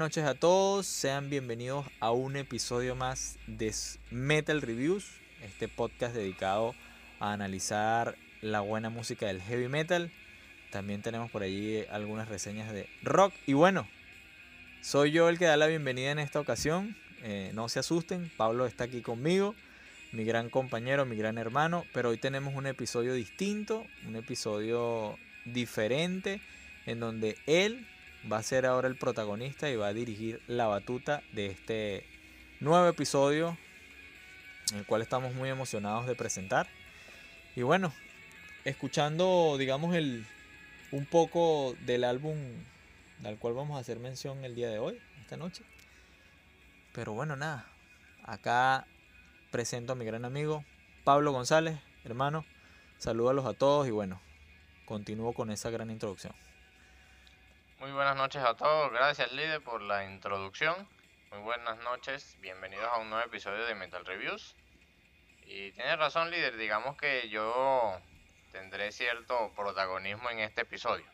Noches a todos, sean bienvenidos a un episodio más de Metal Reviews, este podcast dedicado a analizar la buena música del heavy metal. También tenemos por allí algunas reseñas de rock. Y bueno, soy yo el que da la bienvenida en esta ocasión. Eh, no se asusten, Pablo está aquí conmigo, mi gran compañero, mi gran hermano. Pero hoy tenemos un episodio distinto, un episodio diferente, en donde él va a ser ahora el protagonista y va a dirigir la batuta de este nuevo episodio, el cual estamos muy emocionados de presentar. Y bueno, escuchando, digamos, el, un poco del álbum al cual vamos a hacer mención el día de hoy, esta noche. Pero bueno, nada, acá presento a mi gran amigo Pablo González, hermano. Salúdalos a todos y bueno, continúo con esa gran introducción. Muy buenas noches a todos, gracias líder por la introducción. Muy buenas noches, bienvenidos a un nuevo episodio de Metal Reviews. Y tienes razón líder, digamos que yo tendré cierto protagonismo en este episodio.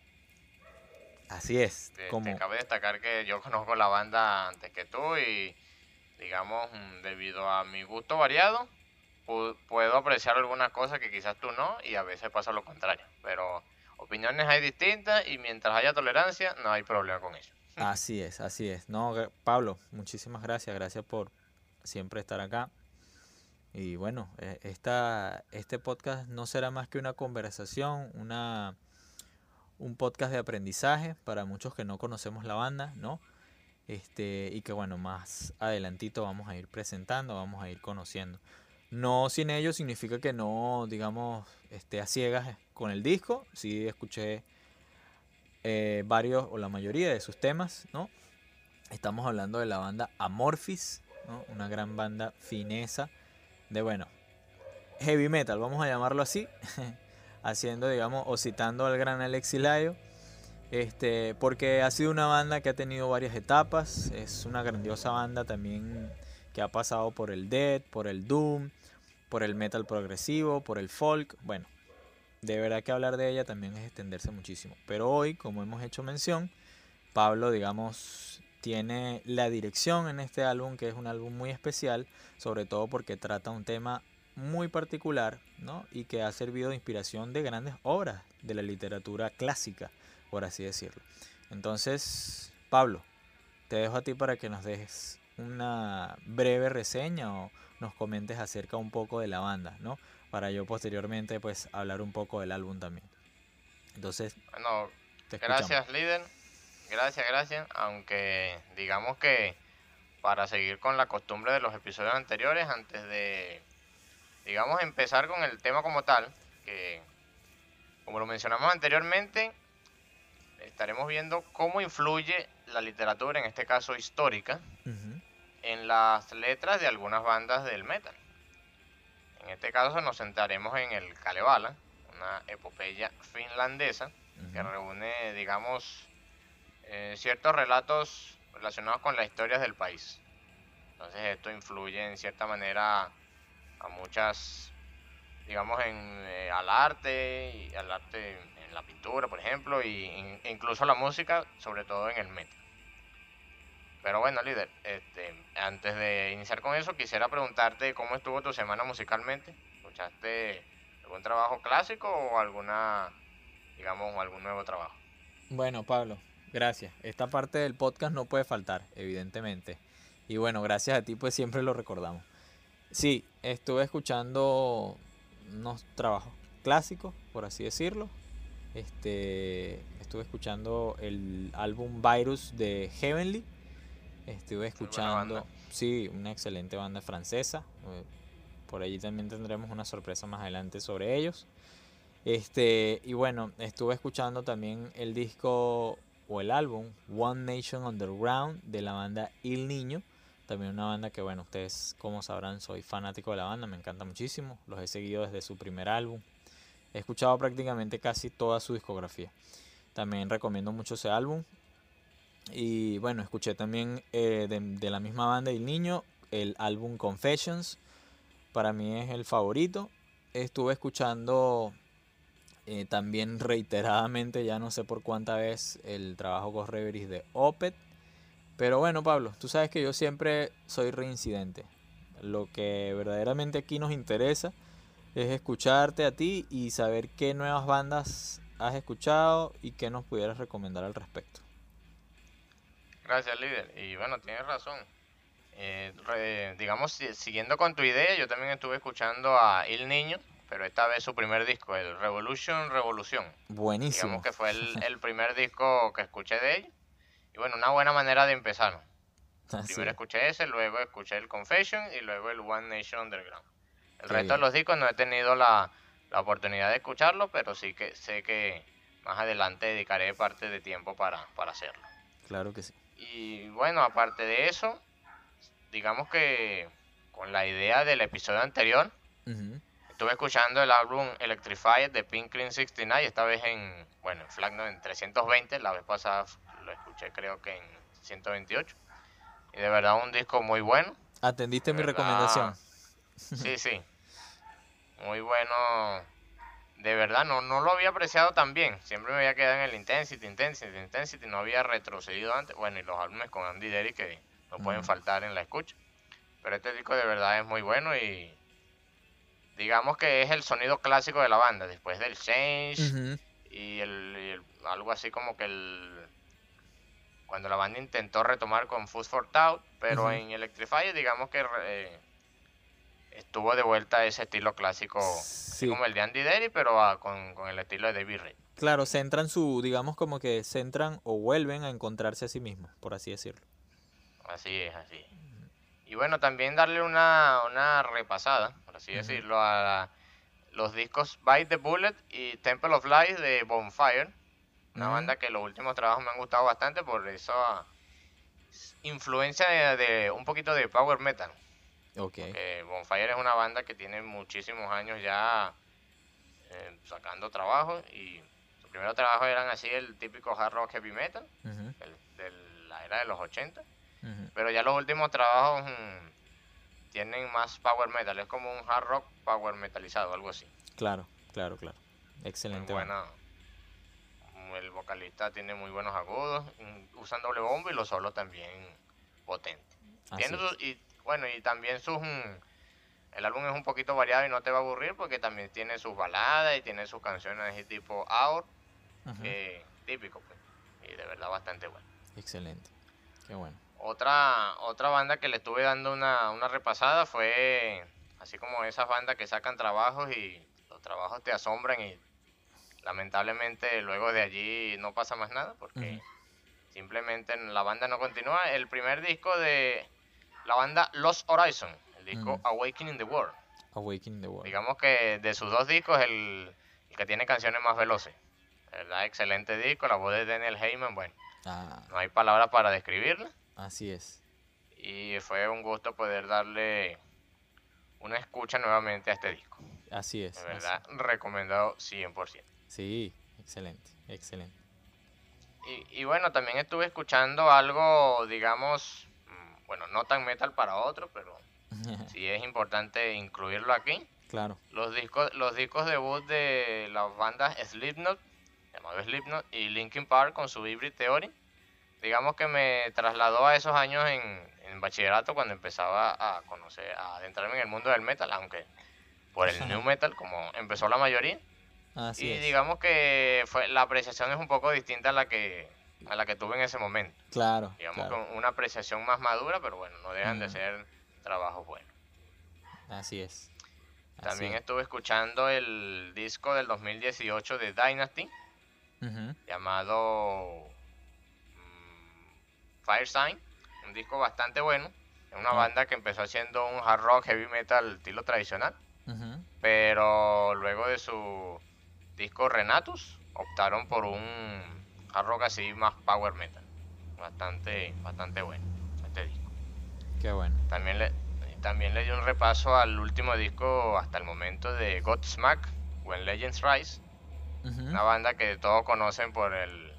Así es. como... cabe destacar que yo conozco la banda antes que tú y digamos, mm, debido a mi gusto variado, puedo apreciar algunas cosas que quizás tú no y a veces pasa lo contrario. Pero opiniones hay distintas y mientras haya tolerancia no hay problema con eso. Así es, así es. No, Pablo, muchísimas gracias, gracias por siempre estar acá. Y bueno, e, esta, este podcast no será más que una conversación, una, un podcast de aprendizaje para muchos que no conocemos la banda, ¿no? Este, y que bueno, más adelantito vamos a ir presentando, vamos a ir conociendo. No sin ello significa que no, digamos, esté a ciegas con el disco. Sí escuché eh, varios o la mayoría de sus temas, ¿no? Estamos hablando de la banda Amorphis, ¿no? Una gran banda finesa de, bueno, heavy metal, vamos a llamarlo así. Haciendo, digamos, o citando al gran Alex Layo. Este, porque ha sido una banda que ha tenido varias etapas. Es una grandiosa banda también que ha pasado por el death, por el doom, por el metal progresivo, por el folk. Bueno, de verdad que hablar de ella también es extenderse muchísimo. Pero hoy, como hemos hecho mención, Pablo, digamos, tiene la dirección en este álbum, que es un álbum muy especial, sobre todo porque trata un tema muy particular, ¿no? Y que ha servido de inspiración de grandes obras de la literatura clásica, por así decirlo. Entonces, Pablo, te dejo a ti para que nos dejes una breve reseña o nos comentes acerca un poco de la banda, ¿no? Para yo posteriormente pues hablar un poco del álbum también. Entonces, bueno, gracias líder, gracias, gracias, aunque digamos que para seguir con la costumbre de los episodios anteriores, antes de, digamos, empezar con el tema como tal, que como lo mencionamos anteriormente, estaremos viendo cómo influye la literatura, en este caso histórica, en las letras de algunas bandas del metal. En este caso nos centraremos en el Kalevala, una epopeya finlandesa que reúne, digamos, eh, ciertos relatos relacionados con las historias del país. Entonces esto influye en cierta manera a muchas, digamos, en, eh, al arte y al arte en la pintura, por ejemplo, y, e incluso la música, sobre todo en el metal. Pero bueno, líder, este, antes de iniciar con eso, quisiera preguntarte cómo estuvo tu semana musicalmente. ¿Escuchaste algún trabajo clásico o alguna, digamos, algún nuevo trabajo? Bueno, Pablo, gracias. Esta parte del podcast no puede faltar, evidentemente. Y bueno, gracias a ti, pues siempre lo recordamos. Sí, estuve escuchando unos trabajos clásicos, por así decirlo. Este, estuve escuchando el álbum Virus de Heavenly Estuve escuchando, sí, una excelente banda francesa. Eh, por allí también tendremos una sorpresa más adelante sobre ellos. Este, y bueno, estuve escuchando también el disco o el álbum One Nation Underground de la banda Il Niño. También una banda que, bueno, ustedes como sabrán, soy fanático de la banda, me encanta muchísimo. Los he seguido desde su primer álbum. He escuchado prácticamente casi toda su discografía. También recomiendo mucho ese álbum. Y bueno, escuché también eh, de, la misma banda El Niño el álbum Confessions. Para mí es el favorito. Estuve escuchando eh, también reiteradamente, ya no sé por cuánta vez, el trabajo Ghost Reveries de Opet. Pero bueno, Pablo, tú sabes que yo siempre soy reincidente. Lo que verdaderamente aquí nos interesa es escucharte a ti y saber qué nuevas bandas has escuchado y qué nos pudieras recomendar al respecto. Gracias, líder. Y bueno, tienes razón. Eh, digamos, siguiendo con tu idea, yo también estuve escuchando a Il Niño, pero esta vez su primer disco, el Revolution Revolución. Buenísimo. Digamos que fue el, primer disco que escuché de ellos. Y bueno, una buena manera de empezar. Primero escuché ese, luego escuché el Confession y luego el One Nation Underground. El resto de los discos no he tenido la, la oportunidad de escucharlo, pero sí que sé que más adelante dedicaré parte de tiempo para, para hacerlo. Claro que sí. Y bueno, aparte de eso, digamos que con la idea del episodio anterior, estuve escuchando el álbum Electrified de Pink Clean 69, esta vez en, bueno, en FLAG en 320, la vez pasada lo escuché creo que en 128. Y de verdad un disco muy bueno. ¿Atendiste mi recomendación? Sí, sí. Muy bueno. De verdad, no, no lo había apreciado tan bien. Siempre me había quedado en el Intensity, Intensity, Intensity. No había retrocedido antes. Bueno, y los álbumes con Andy Derry que no pueden faltar en la escucha. Pero este disco de verdad es muy bueno y digamos que es el sonido clásico de la banda. Después del Change y, el, algo así como que el cuando la banda intentó retomar con Food for Thought, pero en Electrify digamos que eh, estuvo de vuelta ese estilo clásico, como el de Andy Derry, pero con, el estilo de David Ray. Claro, centran su, digamos como que centran o vuelven a encontrarse a sí mismos, por así decirlo. Así es, así Y bueno, también darle una, una repasada, por así decirlo, a los discos Bite the Bullet y Temple of Light de Bonfire. Una banda que los últimos trabajos me han gustado bastante por esa influencia de, un poquito de power metal. Okay. Bonfire es una banda que tiene muchísimos años ya eh, sacando trabajo y su primer trabajo eran así el típico hard rock heavy metal de la era de los 80. Pero ya los últimos trabajos mm, tienen más power metal, es como un hard rock power metalizado, algo así. Claro, claro, claro. Excelente. buena, el vocalista tiene muy buenos agudos, mm, usan doble bombo y los solos también potentes. y bueno, y también sus mm, el álbum es un poquito variado y no te va a aburrir porque también tiene sus baladas y tiene sus canciones de tipo Hour, típico pues, y de verdad bastante bueno. Excelente, qué bueno. Otra, otra banda que le estuve dando una, una repasada fue así como esas bandas que sacan trabajos y los trabajos te asombran y lamentablemente luego de allí no pasa más nada porque simplemente la banda no continúa. El primer disco de la banda Lost Horizon, el disco Awakening the World. Awakening the World. Digamos que de sus dos discos el, el que tiene canciones más veloces. ¿verdad? Excelente disco, la voz de Daniel Heyman, bueno, ah. no hay palabras para describirla. Así es. Y fue un gusto poder darle una escucha nuevamente a este disco. Así es. De verdad, recomendado 100%. Sí, excelente, excelente. Y, y, bueno, también estuve escuchando algo, digamos, mm, bueno, no tan metal para otro, pero sí es importante incluirlo aquí. Claro. Los discos, los discos debut de las bandas Slipknot, llamado Slipknot, y Linkin Park con su Hybrid Theory. Digamos que me trasladó a esos años en, en bachillerato cuando empezaba a conocer, a adentrarme en el mundo del metal, aunque por el new metal, como empezó la mayoría y digamos que fue la apreciación es un poco distinta a la que a la que tuve en ese momento. Claro. Digamos con una apreciación más madura, pero bueno, no dejan de ser trabajos buenos. Así es. También estuve escuchando el disco del 2018 de Dynasty, llamado mm, Fire Sign, un disco bastante bueno. Es una banda que empezó haciendo un hard rock heavy metal estilo tradicional, pero luego de su disco Renatus optaron por un hard rock así más power metal. Bastante, bastante bueno este disco. Qué bueno. También le, también le di un repaso al último disco hasta el momento de Godsmack, When Legends Rise. Una banda que todos conocen por el,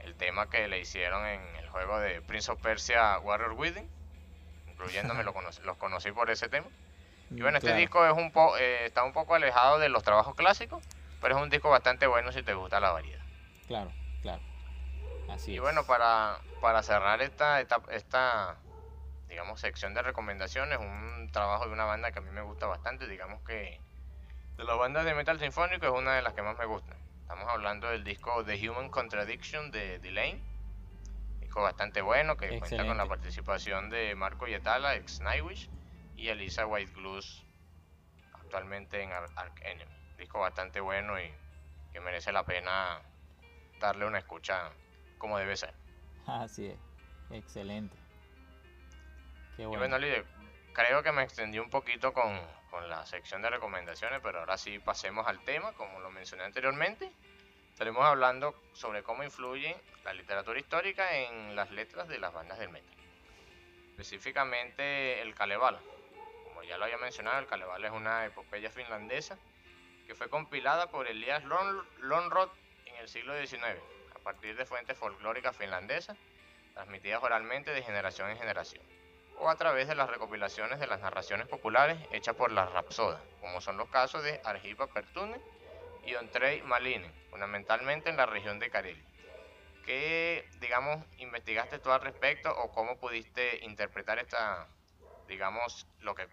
el tema que le hicieron en el juego de Prince of Persia Warrior Within. Incluyéndome, lo conocí, los conocí por ese tema. Y bueno, este disco es un po, eh, está un poco alejado de los trabajos clásicos, pero es un disco bastante bueno si te gusta la variedad. Claro. Así y bueno, para, para cerrar esta, esta, esta, digamos, sección de recomendaciones, un trabajo de una banda que a mí me gusta bastante, digamos que de las bandas de metal sinfónico es una de las que más me gusta. Estamos hablando del disco The Human Contradiction de Delane, disco bastante bueno que cuenta con la participación de Marco Yetala, ex Nightwish, y Elisa White Blues, actualmente en Ark Enemy. Disco bastante bueno y que merece la pena darle una escucha como debe ser. Así es, excelente. Qué bueno. Y bueno, líder, creo que me extendí un poquito con, con la sección de recomendaciones, pero ahora sí pasemos al tema, como lo mencioné anteriormente. Estaremos hablando sobre cómo influye la literatura histórica en las letras de las bandas del metal. Específicamente el Kalevala. Como ya lo había mencionado, el Kalevala es una epopeya finlandesa que fue compilada por Elias Lonrod en el siglo XIX, partir de fuentes folclóricas finlandesas, transmitidas oralmente de generación en generación o a través de las recopilaciones de las narraciones populares hechas por las rapsodas, como son los casos de Argipa Pertune y Ontrey Malinen, fundamentalmente en la región de Karelia. ¿Qué, digamos, investigaste tú al respecto o cómo pudiste interpretar esta, digamos, lo que,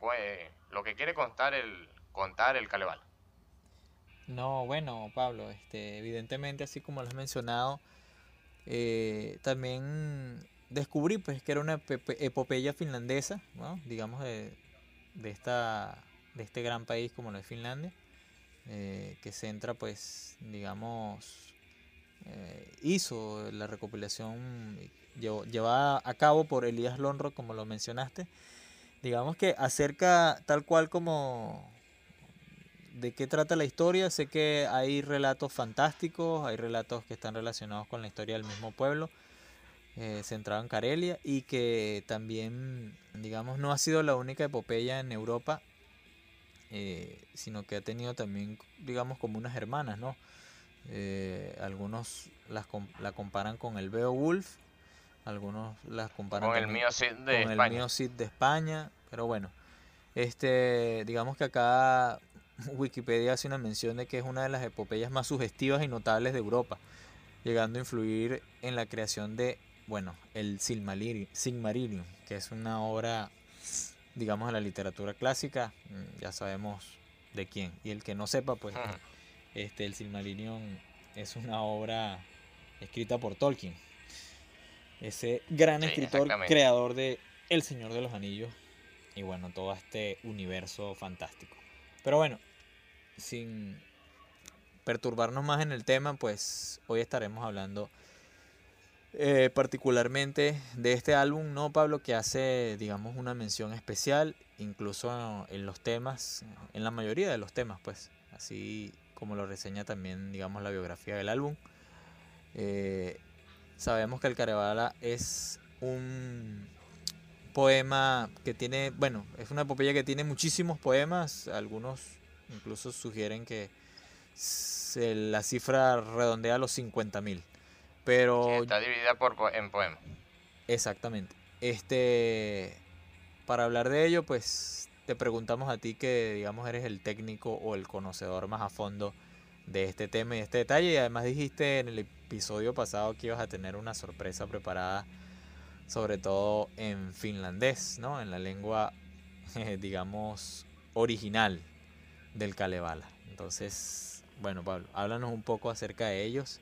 lo que quiere contar el, contar el Caleval? No, bueno, Pablo, este, evidentemente, así como lo has mencionado, eh, también descubrí pues que era una epopeya finlandesa, digamos de, esta, de este gran país como lo es Finlandia, eh, que centra pues digamos eh, hizo la recopilación llevada a cabo por Elías Lonro como lo mencionaste, digamos que acerca tal cual como de qué trata la historia, sé que hay relatos fantásticos, hay relatos que están relacionados con la historia del mismo pueblo, eh, centrado en Carelia y que también, digamos, no ha sido la única epopeya en Europa, eh, sino que ha tenido también, digamos, como unas hermanas, ¿no? Eh, algunos las, la comparan con el Beowulf, algunos las comparan con, el mío de con España. el Cid de España, pero bueno, este, digamos que acá Wikipedia hace una mención de que es una de las epopeyas más sugestivas y notables de Europa, llegando a influir en la creación de bueno, el Silmarillion, que es una obra, digamos, de la literatura clásica, mm, ya sabemos de quién. Y el que no sepa, pues, este, el Silmarillion es una obra escrita por Tolkien, ese gran escritor, creador de El Señor de los Anillos, y bueno, todo este universo fantástico. Pero bueno, sin perturbarnos más en el tema, pues hoy estaremos hablando eh, particularmente de este álbum, ¿no, Pablo? Que hace, digamos, una mención especial, incluso en los temas, en la mayoría de los temas, pues, así como lo reseña también, digamos, la biografía del álbum. Eh, sabemos que el Carebala es un poema que tiene, bueno, es una epopeya que tiene muchísimos poemas, algunos incluso sugieren que la cifra redondea a los 50.000. Pero... está dividida por, en poemas. Exactamente. Este, para hablar de ello, pues te preguntamos a ti que, digamos, eres el técnico o el conocedor más a fondo de este tema y este detalle. Y además dijiste en el episodio pasado que ibas a tener una sorpresa preparada, sobre todo en finlandés, ¿no? En la lengua, digamos, original del Kalevala. Entonces, bueno, Pablo, háblanos un poco acerca de ellos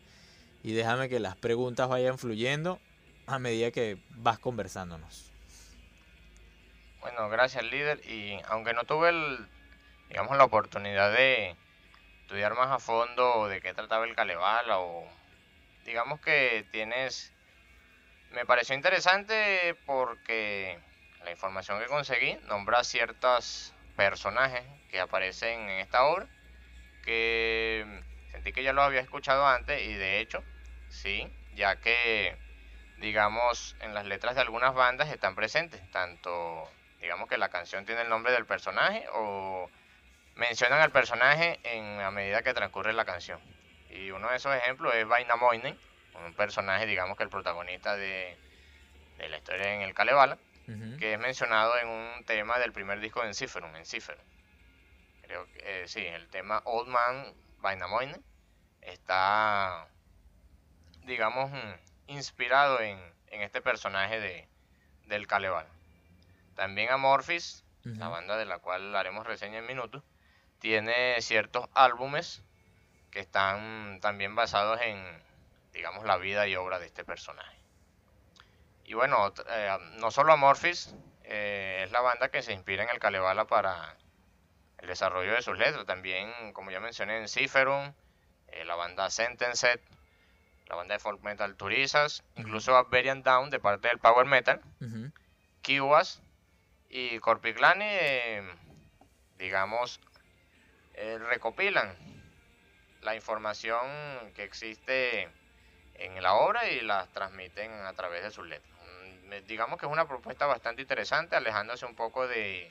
y déjame que las preguntas vayan fluyendo a medida que vas conversándonos. Bueno, gracias líder. Y aunque no tuve el, digamos, la oportunidad de estudiar más a fondo de qué trataba el Kalevala o digamos que tienes, me pareció interesante porque la información que conseguí nombra ciertos personajes que aparecen en esta obra que sentí que ya lo había escuchado antes y de hecho ¿sí? Ya que, digamos, en las letras de algunas bandas están presentes, tanto, digamos que la canción tiene el nombre del personaje o mencionan al personaje en a medida que transcurre la canción. Y uno de esos ejemplos es Vainamoinen, un personaje, digamos que el protagonista de, la historia en el Kalevala, que es mencionado en un tema del primer disco de Enciferum, Enciferum. Creo que eh, sí, el tema Old Man Vainamoinen está digamos, mm, inspirado en, este personaje de, del Kalevala. También Amorphis, la banda de la cual haremos reseña en minutos, tiene ciertos álbumes que están también basados en, digamos, la vida y obra de este personaje. Y bueno, eh, no solo Amorphis eh, es la banda que se inspira en el Kalevala para el desarrollo de sus letras, también, como ya mencioné, en Ciferum, eh, la banda Sentenced, la banda de folk metal Turizas, incluso Barbarian Down de parte del Power Metal, Kiwas y Corpiclani, digamos, recopilan la información que existe en la obra y la transmiten a través de sus letras. Mm, digamos que es una propuesta bastante interesante, alejándose un poco de,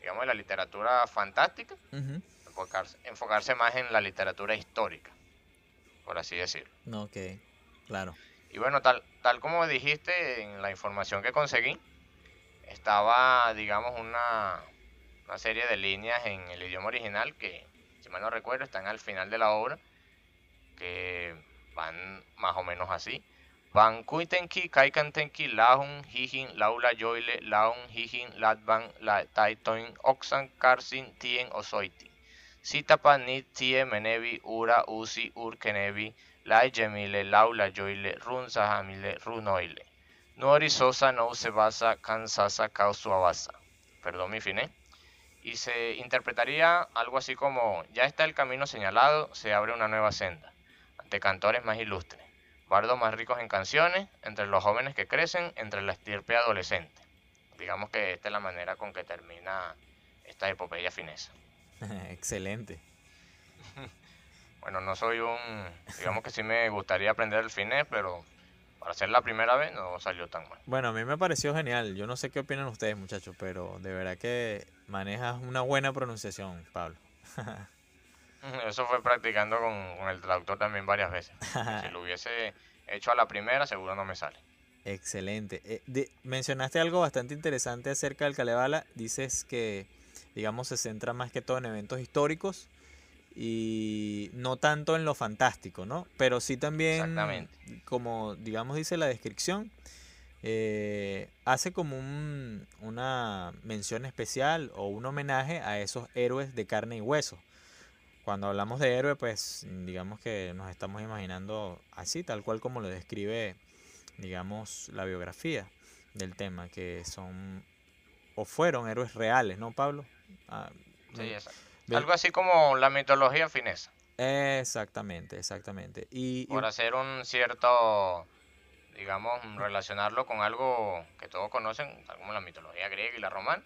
digamos, de la literatura fantástica, enfocarse, más en la literatura histórica, por así decirlo. Ok, claro. Y bueno, tal, tal como dijiste en la información que conseguí, estaba, digamos, una, una serie de líneas en el idioma original que, si mal no recuerdo, están al final de la obra, que van más o menos así. Van kuitenki, kaikantenki, lahun, hijin, laula, joile, laun, hijin, latban, la taitoin, oxan, karsin, tien, osoiti. Sitapa, ni, tie, menevi, ura, usi, urkenevi, lai, jemile, laula, joile, run, sahamile, runoile. Nori, sosa, no, se basa, kansasa, kausuabasa. Perdón mi finé y se interpretaría algo así como, ya está el camino señalado, se abre una nueva senda, ante cantores más ilustres, bardos más ricos en canciones, entre los jóvenes que crecen, entre la estirpe adolescente. Digamos que esta es la manera con que termina esta epopeya finesa. Excelente. bueno, no soy un, digamos que sí me gustaría aprender el finés, pero para ser la primera vez no salió tan mal. Bueno, a mí me pareció genial. Yo no sé qué opinan ustedes, muchachos, pero de verdad que manejas una buena pronunciación, Pablo. Eso fue practicando con, el traductor también varias veces. si lo hubiese hecho a la primera, seguro no me sale. Excelente. Eh, mencionaste algo bastante interesante acerca del Kalevala. Dices que, digamos, se centra más que todo en eventos históricos y no tanto en lo fantástico, ¿no? Pero sí también, como digamos dice la descripción, eh, hace como un, una mención especial o un homenaje a esos héroes de carne y hueso. Cuando hablamos de héroe, pues digamos que nos estamos imaginando así, tal cual como lo describe, digamos, la biografía del tema, que son o fueron héroes reales, ¿no, Pablo? Ah, sí, exacto. Algo así como la mitología finesa. Exactamente, exactamente. Y, Por hacer un cierto, digamos, relacionarlo con algo que todos conocen, como la mitología griega y la romana.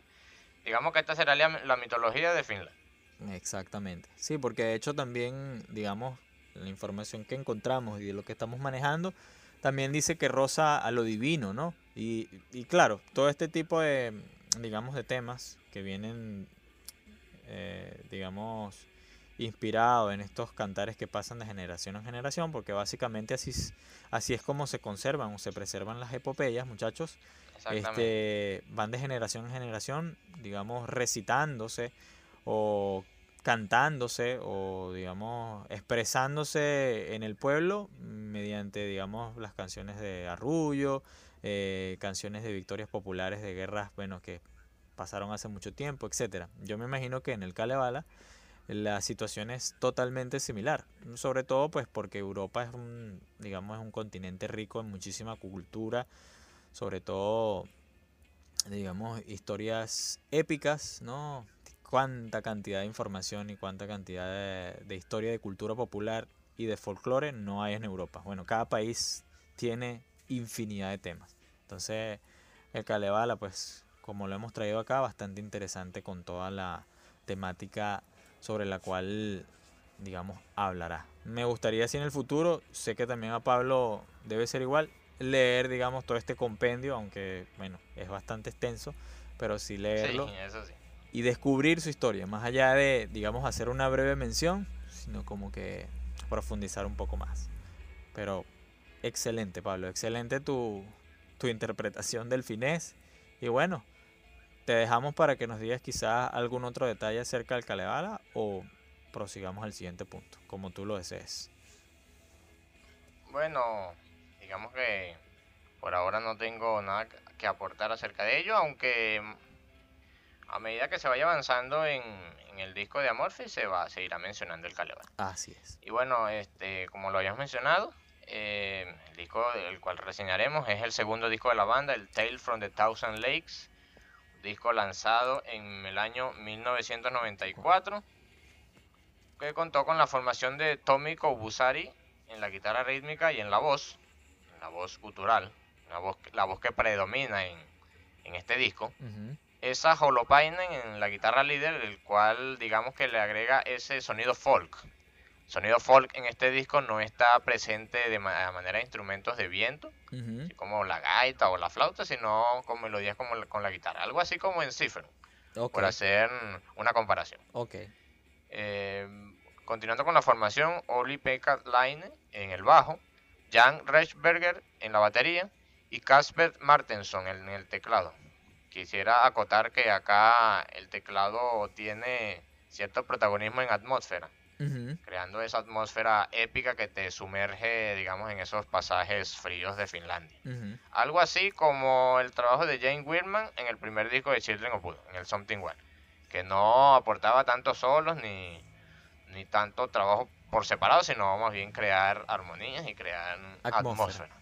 Digamos que esta será la, mitología de Finlandia. Exactamente. Sí, porque de hecho también, digamos, la información que encontramos y de lo que estamos manejando, también dice que rosa a lo divino, ¿no? Y, y claro, todo este tipo de, digamos, de temas que vienen eh, digamos, inspirado en estos cantares que pasan de generación en generación, porque básicamente así, así es como se conservan o se preservan las epopeyas, muchachos. Este, van de generación en generación, digamos, recitándose o cantándose o digamos expresándose en el pueblo mediante digamos las canciones de arrullo eh, canciones de victorias populares de guerras bueno que pasaron hace mucho tiempo, etcétera. Yo me imagino que en el Kalevala la situación es totalmente similar, sobre todo pues porque Europa es un, digamos, es un continente rico en muchísima cultura, sobre todo, digamos, historias épicas, ¿no? Cuánta cantidad de información y cuánta cantidad de, de historia de cultura popular y de folclore no hay en Europa. Bueno, cada país tiene infinidad de temas. Entonces, el Kalevala, pues, como lo hemos traído acá, bastante interesante con toda la temática sobre la cual, digamos, hablará. Me gustaría si en el futuro, sé que también a Pablo debe ser igual, leer, digamos, todo este compendio, aunque, bueno, es bastante extenso, pero sí leerlo. Y descubrir su historia, más allá de, digamos, hacer una breve mención, sino como que profundizar un poco más. Pero excelente, Pablo, excelente tu, tu interpretación del finés. Y bueno, te dejamos para que nos digas quizás algún otro detalle acerca del Kalevala o prosigamos al siguiente punto, como tú lo desees. Bueno, digamos que por ahora no tengo nada que aportar acerca de ello, aunque a medida que se vaya avanzando en, el disco de Amorphis se va se irá mencionando el Calebar. Así es. Y bueno, este, como lo habíamos mencionado, eh, el disco del cual reseñaremos es el segundo disco de la banda, el Tale from the Thousand Lakes, disco lanzado en el año 1994, que contó con la formación de Tommy Kobusari en la guitarra rítmica y en la voz, la voz gutural, la voz, la voz que predomina en, este disco. Esa Holopainen en la guitarra líder, el cual digamos que le agrega ese sonido folk. Sonido folk en este disco no está presente de manera de instrumentos de viento, como la gaita o la flauta, sino con melodías como con la guitarra. Algo así como en Cipher, por hacer una comparación. Okay. Eh, continuando con la formación, Oli Pekka Line en el bajo, Jan Reichberger en la batería y Casper Martenson en el teclado quisiera acotar que acá el teclado tiene cierto protagonismo en atmósfera, creando esa atmósfera épica que te sumerge, digamos, en esos pasajes fríos de Finlandia. Algo así como el trabajo de Jane Wirman en el primer disco de Children of Bodom, en el Something Well, que no aportaba tantos solos ni, ni tanto trabajo por separado, sino más bien crear armonías y crear atmósfera.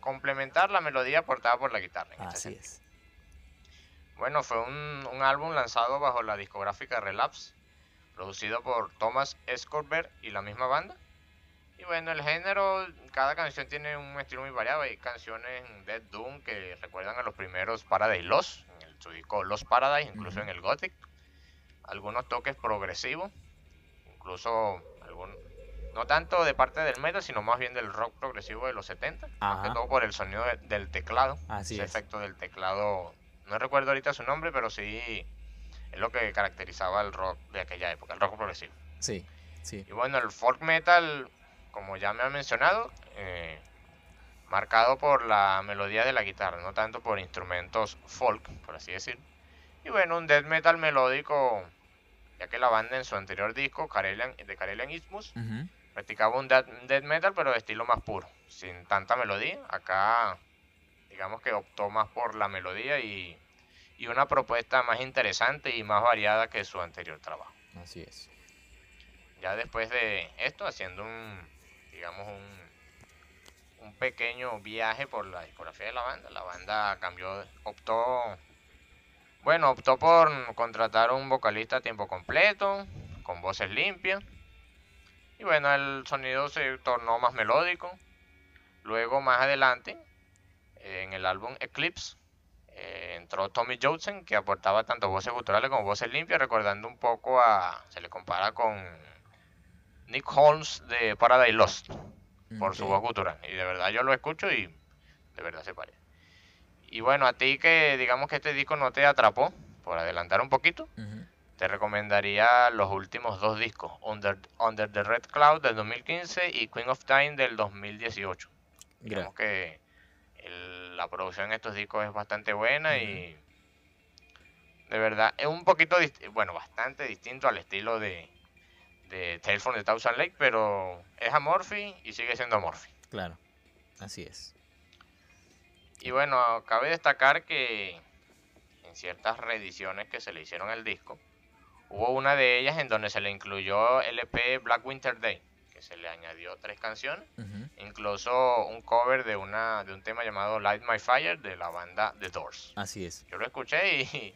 complementar la melodía aportada por la guitarra. Este así es. Bueno, fue un, álbum lanzado bajo la discográfica Relapse, producido por Thomas Escorberg y la misma banda. Y bueno, el género, cada canción tiene un estilo muy variado. Hay canciones en Dead Doom que recuerdan a los primeros Paradise Lost, en el, su disco Lost Paradise, incluso en el Gothic. Algunos toques progresivos, incluso algún, no tanto de parte del metal, sino más bien del rock progresivo de los 70, más que todo por el sonido del teclado, ese efecto del teclado no recuerdo ahorita su nombre, pero sí es lo que caracterizaba el rock de aquella época, el rock progresivo. Sí, sí. Y bueno, el folk metal, como ya me han mencionado, eh, marcado por la melodía de la guitarra, no tanto por instrumentos folk, por así decir. Y bueno, un death metal melódico, ya que la banda en su anterior disco, Karelian, de Karelian Isthmus, practicaba un death metal, pero de estilo más puro, sin tanta melodía. Acá digamos que optó más por la melodía y, una propuesta más interesante y más variada que su anterior trabajo. Así es. Ya después de esto, haciendo un, digamos, un, un pequeño viaje por la discografía de la banda, la banda cambió, optó, bueno, optó por contratar un vocalista a tiempo completo, con voces limpias. Y bueno, el sonido se tornó más melódico. Luego, más adelante, en el álbum Eclipse eh, entró Tommy Johnson, que aportaba tanto voces guturales como voces limpias, recordando un poco a. Se le compara con Nick Holmes de Paradise Lost, por su voz gutural. Y de verdad yo lo escucho y de verdad se parece. Y bueno, a ti que digamos que este disco no te atrapó, por adelantar un poquito, te recomendaría los últimos dos discos, Under, Under the Red Cloud del 2015 y Queen of Time del 2018. Digamos que la producción en estos discos es bastante buena y de verdad es un poquito, bueno, bastante distinto al estilo de, de Tales from the Thousand Lake, pero es Amorphy y sigue siendo Amorphy. Claro, así es. Y bueno, cabe destacar que en ciertas reediciones que se le hicieron al disco, hubo una de ellas en donde se le incluyó el EP Black Winter Day se le añadió tres canciones, incluso un cover de una de un tema llamado Light My Fire de la banda The Doors. Así es. Yo lo escuché y,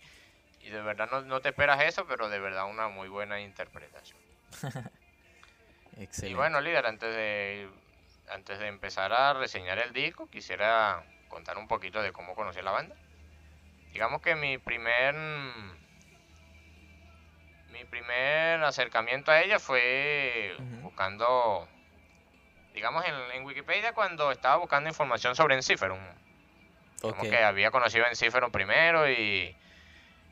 y de verdad no, no, te esperas eso, pero de verdad una muy buena interpretación. Excelente. Y bueno, líder, antes de antes de empezar a reseñar el disco, quisiera contar un poquito de cómo conocí a la banda. Digamos que mi primer mi primer acercamiento a ella fue buscando, digamos, en, Wikipedia cuando estaba buscando información sobre Enciferum. Como que había conocido Enciferum primero y,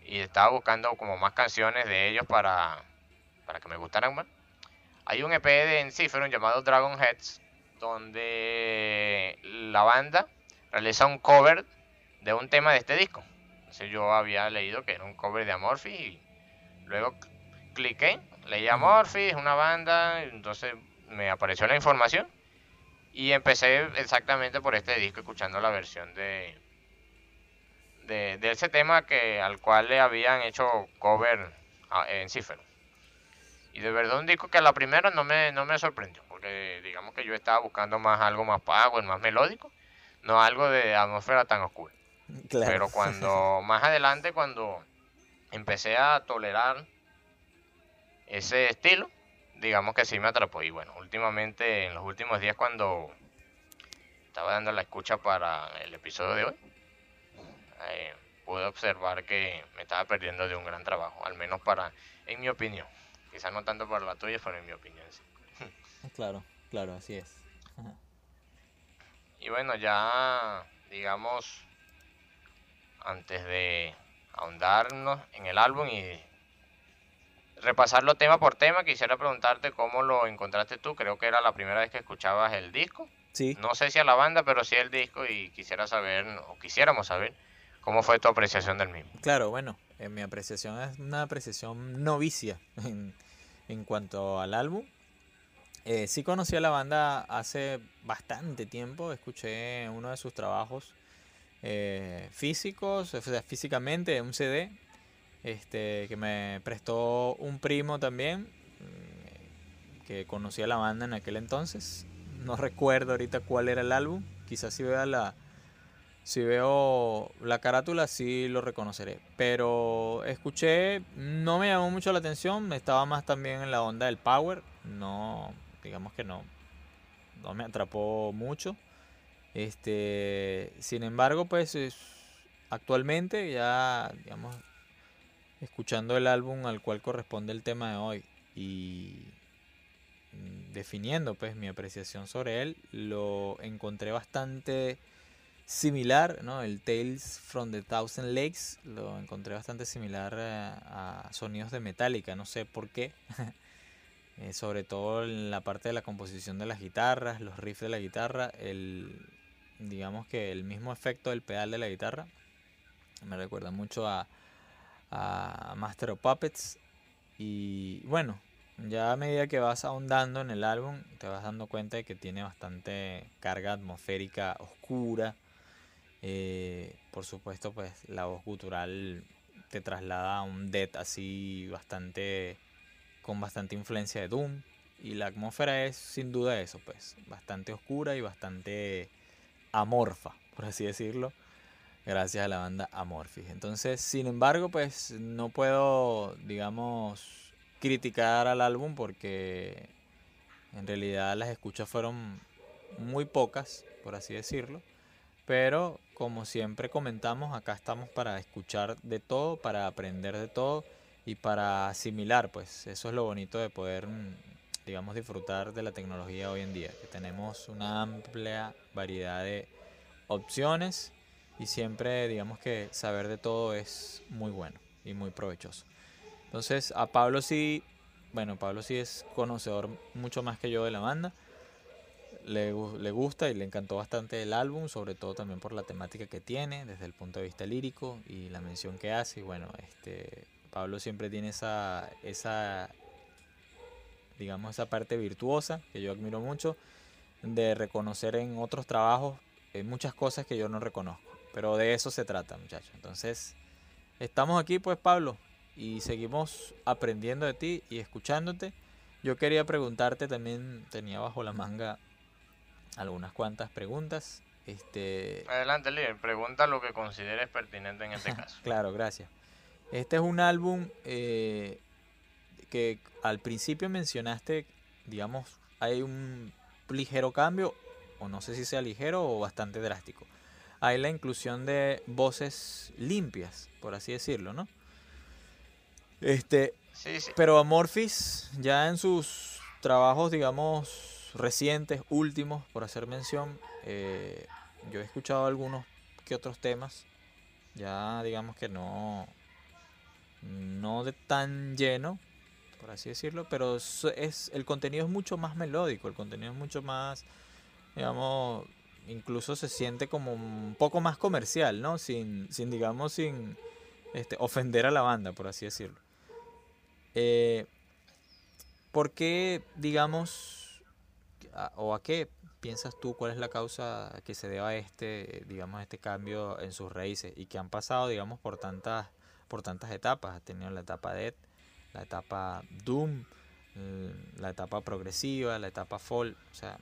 y estaba buscando como más canciones de ellos para, para que me gustaran más. Hay un EP de Enciferum llamado Dragon Heads, donde la banda realiza un cover de un tema de este disco. Entonces yo había leído que era un cover de Amorphy y luego cliqué, leí a Morphy, una banda, entonces me apareció la información Y empecé exactamente por este disco, escuchando la versión de, de, ese tema que al cual le habían hecho cover en Cipher. Y de verdad un disco que a la primera no me, no me sorprendió, porque digamos que yo estaba buscando más algo más power, más melódico, no algo de atmósfera tan oscura. Pero cuando más adelante, cuando empecé a tolerar ese estilo, digamos que sí me atrapó. Y bueno, últimamente, en los últimos días, cuando estaba dando la escucha para el episodio de hoy, eh, pude observar que me estaba perdiendo de un gran trabajo, al menos para, en mi opinión. Quizás no tanto para la tuya, pero en mi opinión sí. Claro, claro, así es. Y bueno, ya, digamos, antes de ahondarnos en el álbum y repasarlo tema por tema, quisiera preguntarte cómo lo encontraste tú. Creo que era la primera vez que escuchabas el disco. Sí. No sé si a la banda, pero sí el disco y quisiera saber, o quisiéramos saber, cómo fue tu apreciación del mismo. Claro, bueno, eh, mi apreciación es una apreciación novicia en, en cuanto al álbum. Eh, sí conocí a la banda hace bastante tiempo, escuché uno de sus trabajos eh, físicos, o sea, físicamente, un CD, este, que me prestó un primo también, mm, que conocía la banda en aquel entonces. No recuerdo ahorita cuál era el álbum, quizás si vea la, si veo la carátula sí lo reconoceré. Pero escuché, no me llamó mucho la atención, estaba más también en la onda del power, no, digamos que no, no me atrapó mucho. Este, sin embargo, pues actualmente ya, digamos, escuchando el álbum al cual corresponde el tema de hoy y mm, definiendo pues mi apreciación sobre él, lo encontré bastante similar, ¿no? El Tales from the Thousand Lakes lo encontré bastante similar eh, a, sonidos de Metallica, no sé por qué. Eh, sobre todo en la parte de la composición de las guitarras, los riffs de la guitarra, el, digamos que el mismo efecto del pedal de la guitarra me recuerda mucho a, a Master of Puppets. Y bueno, ya a medida que vas ahondando en el álbum te vas dando cuenta de que tiene bastante carga atmosférica oscura, eh, por supuesto, pues la voz gutural te traslada a un death así bastante con bastante influencia de doom. Y la atmósfera es sin duda eso, pues bastante oscura y bastante amorfa, por así decirlo, gracias a la banda Amorphis. Entonces, sin embargo, pues no puedo, digamos, criticar al álbum porque en realidad las escuchas fueron muy pocas, por así decirlo. Pero como siempre comentamos, acá estamos para escuchar de todo, para aprender de todo y para asimilar, pues eso es lo bonito de poder, mm, digamos, disfrutar de la tecnología hoy en día, que tenemos una amplia variedad de opciones y siempre, digamos que saber de todo es muy bueno y muy provechoso. Entonces, a Pablo sí, bueno, Pablo sí es conocedor mucho más que yo de la banda le, le, gusta y le encantó bastante el álbum, sobre todo también por la temática que tiene desde el punto de vista lírico y la mención que hace. Y bueno, este Pablo siempre tiene esa, esa digamos, esa parte virtuosa que yo admiro mucho de reconocer en otros trabajos eh, muchas cosas que yo no reconozco. Pero de eso se trata, muchachos. Entonces, estamos aquí pues, Pablo, y seguimos aprendiendo de ti y escuchándote. Yo quería preguntarte también, tenía bajo la manga algunas cuantas preguntas. Este... Adelante, líder, pregunta lo que consideres pertinente en este caso. claro, gracias. Este es un álbum eh, que al principio mencionaste, digamos, hay un ligero cambio, o no sé si sea ligero o bastante drástico. Hay la inclusión de voces limpias, por así decirlo, ¿no? Este, sí, sí. Pero Amorphis, ya en sus trabajos, digamos, recientes, últimos, por hacer mención. Eh, yo he escuchado algunos que otros temas, ya digamos que no, no de tan lleno, por así decirlo, pero es, el contenido es mucho más melódico, el contenido es mucho más, digamos, incluso se siente como un poco más comercial, ¿no? Sin, sin digamos, sin este, ofender a la banda, por así decirlo. Eh, ¿Por qué, digamos, o a qué piensas tú cuál es la causa que se deba a este, digamos, este cambio en sus raíces y que han pasado, digamos, por tantas, por tantas etapas? Has tenido la etapa Dead, la etapa Doom, la etapa progresiva, la etapa Fall. O sea,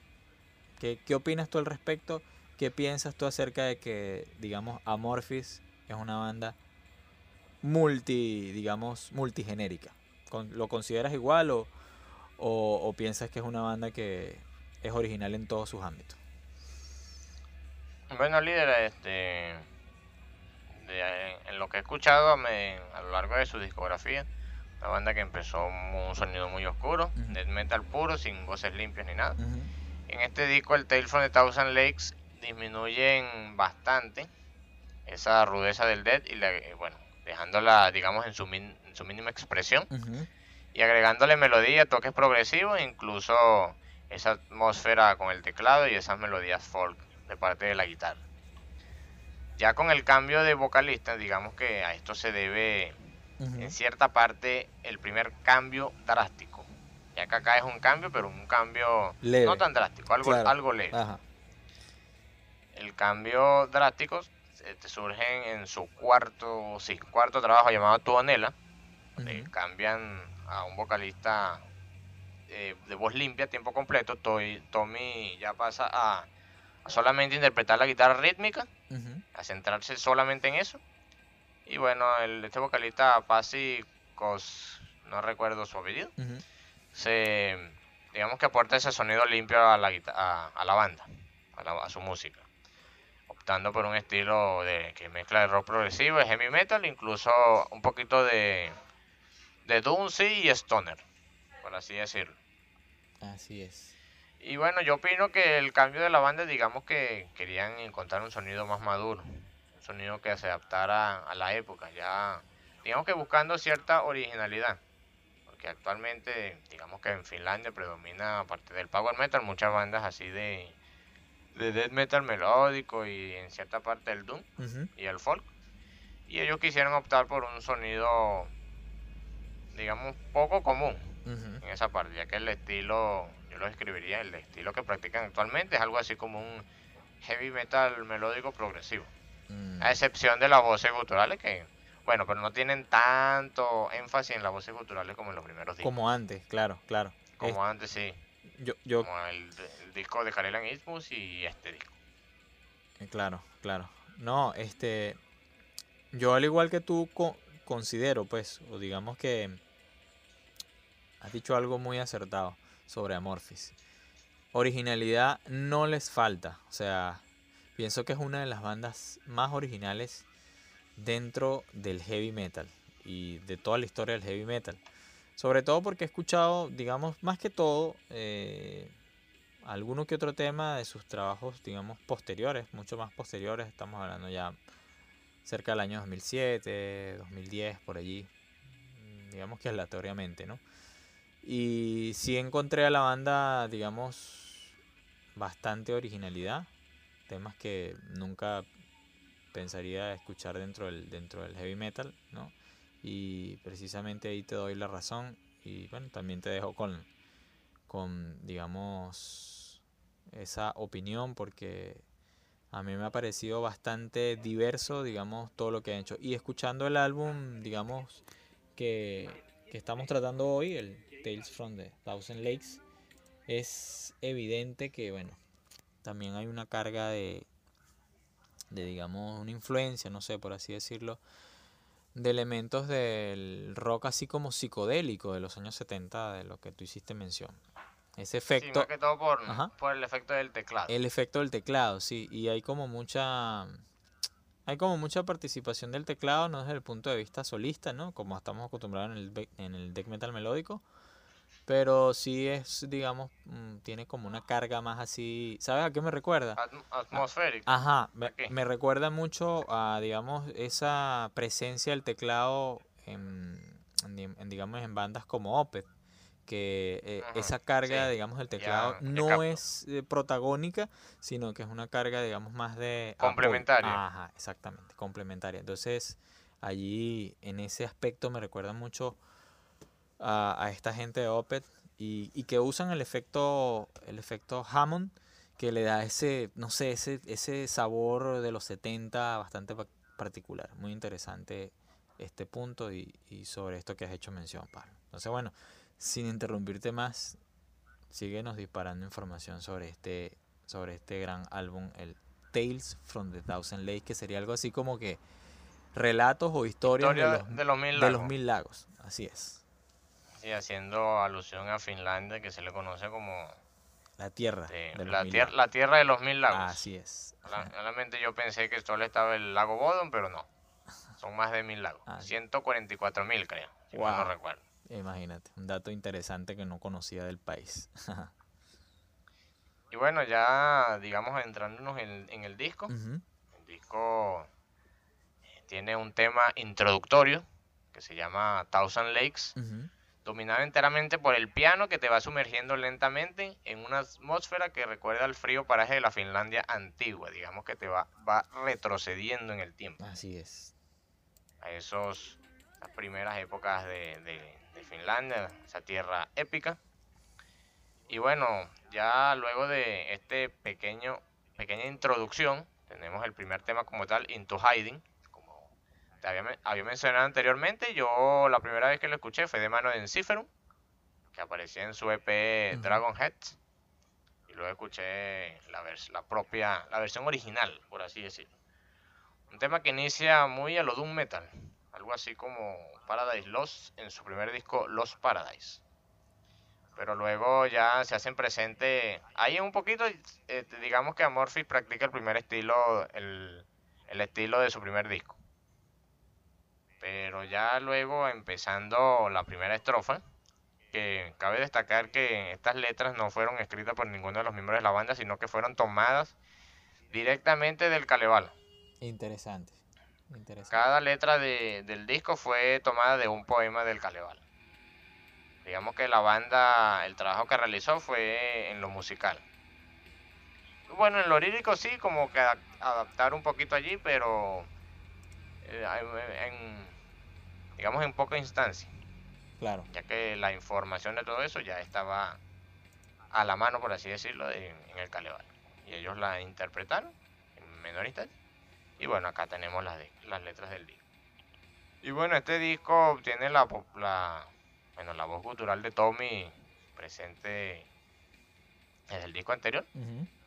¿qué, qué opinas tú al respecto? ¿Qué piensas tú acerca de que, digamos, Amorphis es una banda multi, digamos, multigenérica? ¿Lo consideras igual o, o, piensas que es una banda que es original en todos sus ámbitos? Bueno, líder, este, en lo que he escuchado a lo largo de su discografía, una banda que empezó un sonido muy oscuro, death metal puro, sin voces limpias ni nada. En este disco, el Tale from the Thousand Lakes, disminuyen bastante esa rudeza del dead y bueno, dejándola, digamos, en su, su mínima expresión y agregándole melodía, toques progresivos incluso esa atmósfera con el teclado y esas melodías folk de parte de la guitarra. Ya con el cambio de vocalista, digamos que a esto se debe en cierta parte el primer cambio drástico. Ya que acá es un cambio, pero un cambio no tan drástico, algo, algo leve. El cambio drástico este, surge en su cuarto, sí, cuarto trabajo llamado Tuanela, donde cambian a un vocalista eh, de voz limpia, tiempo completo. Tommy ya pasa a, solamente interpretar la guitarra rítmica, a centrarse solamente en eso. Y bueno, el, este vocalista, Pasi Cos, no recuerdo su apellido, se, digamos que aporta ese sonido limpio a la, a, la banda, a su música optando por un estilo de que mezcla de rock progresivo, de heavy metal, incluso un poquito de de Duncy y Stoner, por así decirlo. Así es. Y bueno, yo opino que el cambio de la banda, digamos que querían encontrar un sonido más maduro, un sonido que se adaptara a la época, ya digamos que buscando cierta originalidad, porque actualmente digamos que en Finlandia predomina aparte del power metal muchas bandas así de de death metal melódico y en cierta parte el doom y el folk. Y ellos quisieron optar por un sonido, digamos, poco común en esa parte, ya que el estilo, yo lo describiría, el estilo que practican actualmente es algo así como un heavy metal melódico progresivo. Mm. A excepción de las voces culturales que, bueno, pero no tienen tanto énfasis en las voces culturales como en los primeros discos. Como antes, claro, claro. Como antes, sí. Yo, yo... Como el, disco de Carolan Ismus y este disco. Eh, claro, claro. No, este. Yo, al igual que tú, considero, pues, o digamos que. Has dicho algo muy acertado sobre Amorphis. Originalidad no les falta. O sea, pienso que es una de las bandas más originales dentro del heavy metal y de toda la historia del heavy metal. Sobre todo porque he escuchado, digamos, más que todo, eh, alguno que otro tema de sus trabajos, digamos, posteriores, mucho más posteriores, estamos hablando ya cerca del año 2007, 2010, por allí, digamos que aleatoriamente, ¿no? Y sí encontré a la banda, digamos, bastante originalidad, temas que nunca pensaría escuchar dentro del, dentro del heavy metal, ¿no? y precisamente ahí te doy la razón y bueno, también te dejo con, con digamos, esa opinión porque a mí me ha parecido bastante diverso, digamos, todo lo que han hecho. Y escuchando el álbum, digamos, que, que estamos tratando hoy, el Tales from the Thousand Lakes, es evidente que, bueno, también hay una carga de, de digamos, una influencia, no sé, por así decirlo, de elementos del rock así como psicodélico de los años 70, de lo que tú hiciste mención. Ese efecto... Sí, que todo por, por, el efecto del teclado. El efecto del teclado, sí. Y hay como mucha... Hay como mucha participación del teclado, no desde el punto de vista solista, ¿no? Como estamos acostumbrados en el, en el deck metal melódico, pero sí es, digamos, mm, tiene como una carga más así. ¿Sabes a qué me recuerda? atmosférico. Ajá, me, recuerda mucho a, digamos, esa presencia del teclado en, digamos, en bandas como Opeth que eh, esa carga, digamos, del teclado no es eh, protagónica, sino que es una carga, digamos, más de... Complementaria. Ajá, exactamente, complementaria. Entonces, allí, en ese aspecto, me recuerda mucho a, esta gente de Opeth y, que usan el efecto, el efecto Hammond, que le da ese, no sé, ese, ese sabor de los 70 bastante particular. Muy interesante este punto y, y sobre esto que has hecho mención, Pablo. Entonces, bueno, sin interrumpirte más, síguenos disparando información sobre este, sobre este gran álbum, el Tales from the Thousand Lakes, que sería algo así como que relatos o historias de, los, de, los mil lagos. Así es. Sí, haciendo alusión a Finlandia, que se le conoce como la tierra. De, la, tierra la tierra de los mil lagos. Así es. Realmente yo pensé que solo estaba el lago Bodon, pero no. Son más de mil lagos. 144 mil, creo. Si no recuerdo. Imagínate, un dato interesante que no conocía del país. y bueno, ya digamos entrándonos en, el disco. El disco eh, tiene un tema introductorio que se llama Thousand Lakes dominado enteramente por el piano que te va sumergiendo lentamente en una atmósfera que recuerda al frío paraje de la Finlandia antigua, digamos que te va, va retrocediendo en el tiempo. Así es. A esos, esas primeras épocas de, de Finlandia, esa tierra épica. Y bueno, ya luego de este pequeño, pequeña introducción, tenemos el primer tema como tal, Into Hiding, te había, mencionado anteriormente, yo la primera vez que lo escuché fue de mano de Enciferum, que aparecía en su EP Dragon Heads. Y luego escuché la, la propia, la versión original, por así decirlo. Un tema que inicia muy a lo Doom Metal, algo así como Paradise Lost en su primer disco Lost Paradise. Pero luego ya se hacen presente, ahí un poquito, eh, digamos que Amorphis practica el primer estilo, el estilo de su primer disco pero ya luego empezando la primera estrofa, que cabe destacar que estas letras no fueron escritas por ninguno de los miembros de la banda, sino que fueron tomadas directamente del Kalevala. Interesante. Interesante. Cada letra del disco fue tomada de un poema del Kalevala. Digamos que la banda, el trabajo que realizó fue en lo musical. Bueno, en lo lírico sí, como que adaptar un poquito allí, pero eh, en, digamos, en poca instancia. Claro. Ya que la información de todo eso ya estaba a la mano, por así decirlo, en, el Caleval. Y ellos la interpretaron en menor instancia. Y bueno, acá tenemos las, las letras del disco. Y bueno, este disco tiene la, la, bueno, la voz cultural de Tommy presente en el disco anterior.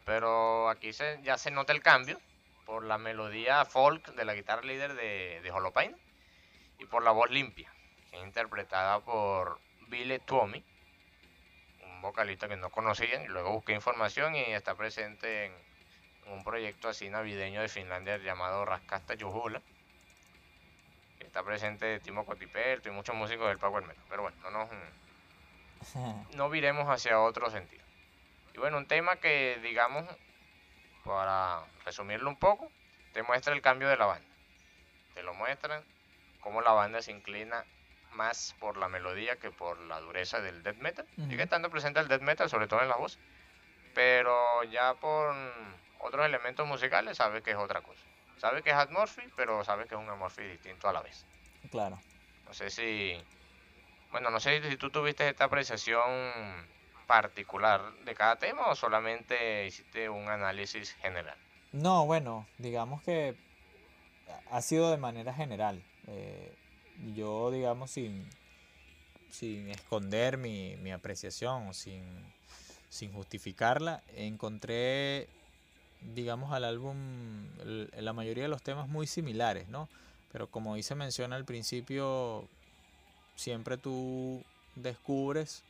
Pero aquí se, ya se nota el cambio por la melodía folk de la guitarra líder de, de Holopain y por la voz limpia, que es interpretada por Billy Tuomi, un vocalista que no conocía, y luego busqué información y está presente en, un proyecto así navideño de Finlandia llamado Raskasta Juhula, que está presente Timo Cotiperto y muchos músicos del Power Metal, pero bueno, no nos no viremos hacia otro sentido. Y bueno, un tema que digamos, para resumirlo un poco, te muestra el cambio de la banda. Te lo muestran cómo la banda se inclina más por la melodía que por la dureza del death metal. Sigue estando presente el death metal, sobre todo en la voz, pero ya por otros elementos musicales sabes que es otra cosa. Sabes que es Atmorphy, pero sabes que es un Atmorphy distinto a la vez. Claro. No sé si. Bueno, no sé si tú tuviste esta apreciación particular de cada tema o solamente hiciste un análisis general. No, bueno, digamos que ha sido de manera general. Eh, yo, digamos, sin, sin esconder mi, mi apreciación sin, sin justificarla, encontré, digamos, al álbum la mayoría de los temas muy similares, ¿no? Pero como hice mención al principio, siempre tú descubres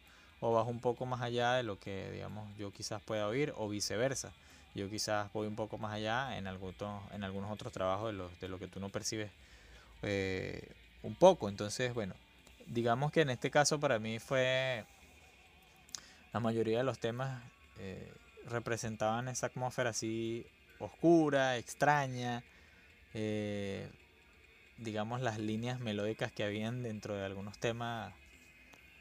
o vas un poco más allá de lo que, digamos, yo quizás pueda oír o viceversa. Yo quizás voy un poco más allá en, algunos, en algunos otros trabajos de lo, de lo que tú no percibes eh, un poco. Entonces, bueno, digamos que en este caso para mí fue la mayoría de los temas eh, representaban esa atmósfera así oscura, extraña, eh, digamos las líneas melódicas que habían dentro de algunos temas,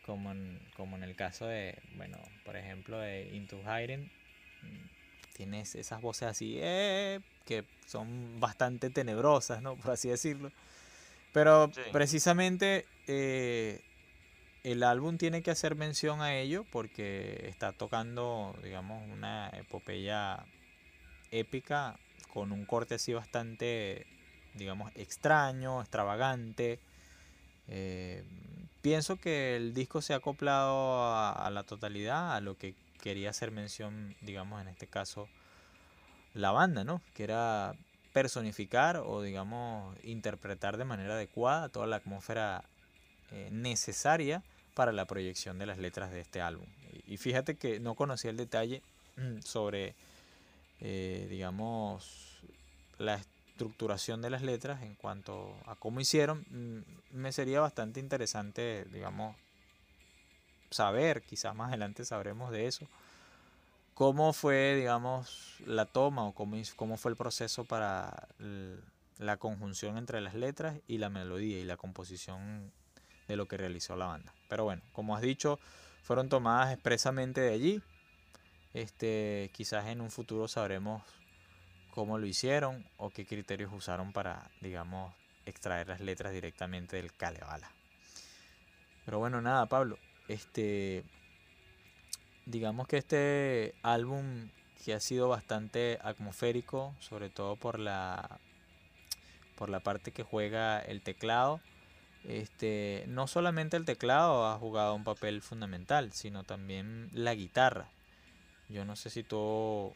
como en, como en el caso de, bueno, por ejemplo, de Into Hiding, mm, tienes esas voces así, que son bastante tenebrosas, ¿no? Por así decirlo. Pero precisamente eh, el álbum tiene que hacer mención a ello porque está tocando, digamos, una epopeya épica con un corte así bastante, digamos, extraño, extravagante. Eh, pienso que el disco se ha acoplado a, la totalidad, a lo que quería hacer mención, digamos, en este caso, la banda, ¿no? Que era personificar o, digamos, interpretar de manera adecuada toda la atmósfera eh, necesaria para la proyección de las letras de este álbum. Y, fíjate que no conocía el detalle sobre, eh, digamos, la estructuración de las letras en cuanto a cómo hicieron, mm, me sería bastante interesante, digamos, saber, quizás más adelante sabremos de eso, cómo fue, digamos, la toma o cómo, cómo fue el proceso para la conjunción entre las letras y la melodía y la composición de lo que realizó la banda. Pero bueno, como has dicho, fueron tomadas expresamente de allí. Este, quizás en un futuro sabremos cómo lo hicieron o qué criterios usaron para, digamos, extraer las letras directamente del Kalevala. Pero bueno, nada, Pablo. Este, digamos que este álbum que ha sido bastante atmosférico, sobre todo por la por la parte que juega el teclado. Este, no solamente el teclado ha jugado un papel fundamental, sino también la guitarra. Yo no sé si tú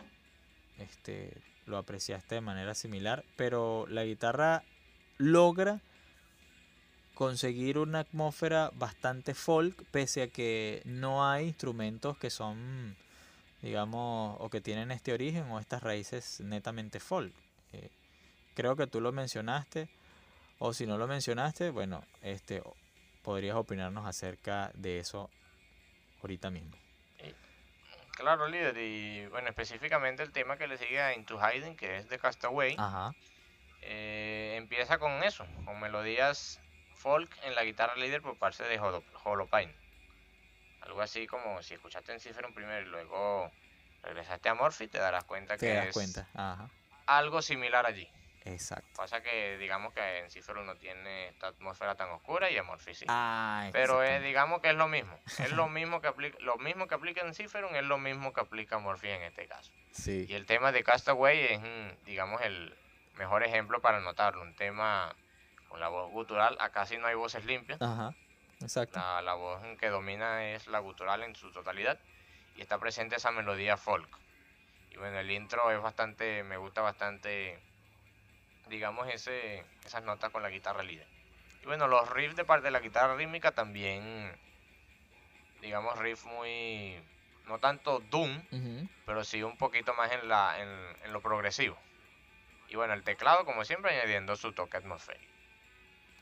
este, lo apreciaste de manera similar, pero la guitarra logra conseguir una atmósfera bastante folk, pese a que no hay instrumentos que son, digamos, o que tienen este origen o estas raíces netamente folk. Eh, creo que tú lo mencionaste, o si no lo mencionaste, bueno, este, podrías opinarnos acerca de eso ahorita mismo. Claro, líder, y bueno, específicamente el tema que le sigue a Into Hiding, que es de Castaway, eh, empieza con eso, con melodías folk en la guitarra líder por parte de Holopine. Algo así como si escuchaste en Cipher primero y luego regresaste a Morphy, te darás cuenta que es cuenta. algo similar allí. Exacto. Pasa que digamos que en Cifero no tiene esta atmósfera tan oscura y Amorphy sí. Ah, Pero es, digamos que es lo mismo. Es lo mismo que aplica, lo mismo que aplica en Cipher es lo mismo que aplica Amorphy en este caso. Sí. Y el tema de Castaway es, digamos, el mejor ejemplo para notarlo. Un tema con la voz gutural, acá sí no hay voces limpias. Ajá. Exacto. La, la voz que domina es la gutural en su totalidad y está presente esa melodía folk. Y bueno, el intro es bastante, me gusta bastante digamos, ese, esas notas con la guitarra líder. Y bueno, los riffs de parte de la guitarra rítmica también, digamos, riff muy, no tanto doom, pero sí un poquito más en, la, en, lo progresivo. Y bueno, el teclado, como siempre, añadiendo su toque atmosférico.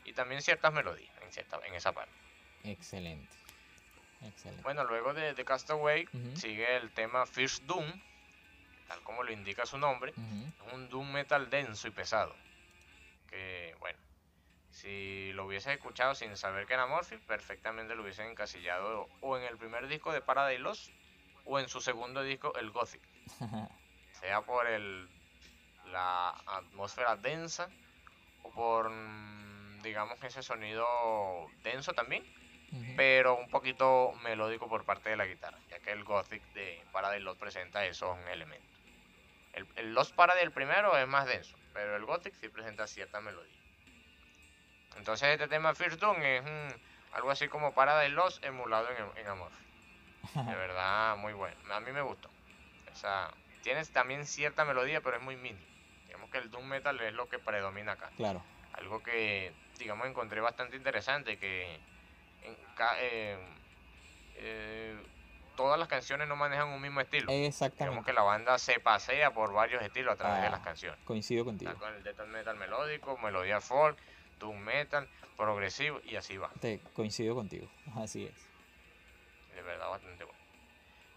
Y también ciertas melodías en, cierta, en esa parte. Excelente. Excelente. Bueno, luego de, de Castaway sigue el tema First Doom, tal como lo indica su nombre, es un doom metal denso y pesado. Que, bueno, si lo hubiese escuchado sin saber que era Morphy, perfectamente lo hubiesen encasillado o en el primer disco de Paradise Lost o en su segundo disco, el Gothic. sea por el, la atmósfera densa o por, mm, digamos, ese sonido denso también, pero un poquito melódico por parte de la guitarra, ya que el Gothic de Paradise Lost presenta esos elementos. El, el Lost Paradise, el primero, es más denso, pero el Gothic sí presenta cierta melodía. Entonces este tema First Doom es algo así como Paradise Lost emulado en, en Amor. De verdad, muy bueno. A mí me gustó. O sea, tienes también cierta melodía, pero es muy mini. Digamos que el Doom Metal es lo que predomina acá. Claro. Algo que, digamos, encontré bastante interesante, que en, eh, eh, todas las canciones no manejan un mismo estilo. Exactamente. Digamos que la banda se pasea por varios estilos a través de las ah, canciones. Coincido contigo. Está con el death metal melódico, melodía folk, doom metal, progresivo y así va. Te coincido contigo, así es. De verdad bastante bueno.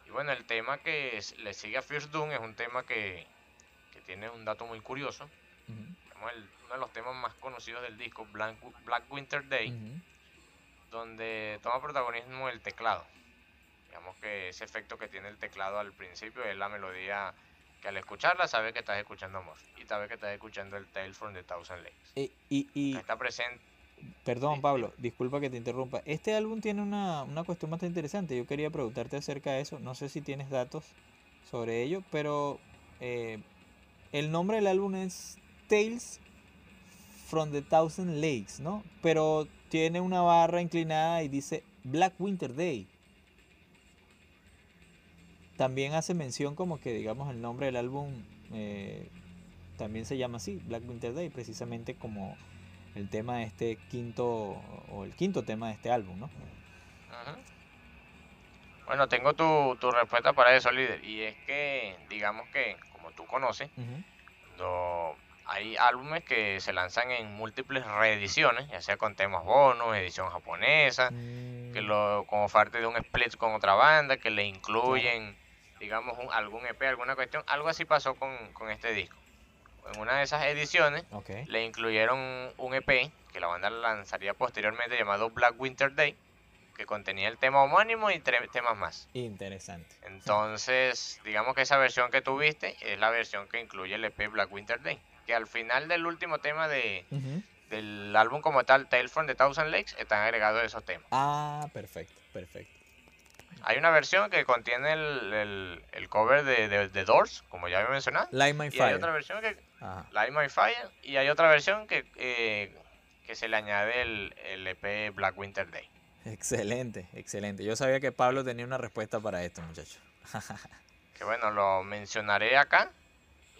Y bueno, el tema que le sigue a First Doom es un tema que, que tiene un dato muy curioso. uno de los temas más conocidos del disco, Black, Black Winter Day, donde toma protagonismo el teclado. Digamos que ese efecto que tiene el teclado al principio es la melodía que al escucharla sabes que estás escuchando Amor y sabes que estás escuchando el Tale from the Thousand Lakes. y, y, está presente. Perdón, Pablo, disculpa que te interrumpa. Este álbum tiene una, una cuestión bastante interesante. Yo quería preguntarte acerca de eso. No sé si tienes datos sobre ello, pero eh, el nombre del álbum es Tales from the Thousand Lakes, ¿no? Pero tiene una barra inclinada y dice Black Winter Day. También hace mención como que, digamos, el nombre del álbum eh, también se llama así, Black Winter Day, precisamente como el tema de este quinto, o el quinto tema de este álbum, ¿no? Bueno, tengo tu, tu, respuesta para eso, líder, y es que, digamos que, como tú conoces, hay álbumes que se lanzan en múltiples reediciones, ya sea con temas bonos, edición japonesa, que mm. lo, como parte de un split con otra banda, que le incluyen, digamos, un, algún EP, alguna cuestión. Algo así pasó con, con este disco en una de esas ediciones le incluyeron un EP que la banda lanzaría posteriormente llamado Black Winter Day, que contenía el tema homónimo y tres temas más. Interesante. Entonces, digamos que esa versión que tuviste es la versión que incluye el EP Black Winter Day, que al final del último tema de, del álbum como tal, Tale from the Thousand Lakes, están agregados esos temas. Ah, perfecto, perfecto. Hay una versión que contiene el, el, cover de, de, Doors, como ya había mencionado. Light My Fire. Y hay otra versión que. Light My Fire. Y hay otra versión que, eh, que se le añade el, el EP Black Winter Day. Excelente, excelente. Yo sabía que Pablo tenía una respuesta para esto, muchachos. que bueno, lo mencionaré acá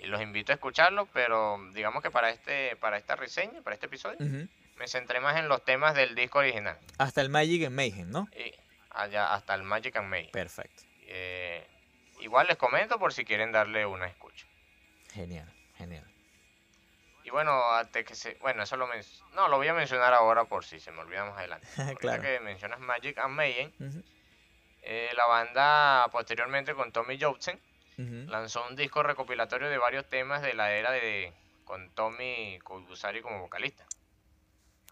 y los invito a escucharlo, pero digamos que para este para esta reseña, para este episodio, me centré más en los temas del disco original. Hasta el Magic and Mayhem, ¿no? Y, allá hasta el Magic and May. Perfecto. Eh, igual les comento por si quieren darle una escucha. Genial, genial. Y bueno, antes que se, bueno, eso lo no lo voy a mencionar ahora por si se me olvida más adelante. claro. que mencionas Magic and Mayhem, eh, la banda posteriormente con Tommy Johnson lanzó un disco recopilatorio de varios temas de la era de con Tommy Koibusari como vocalista.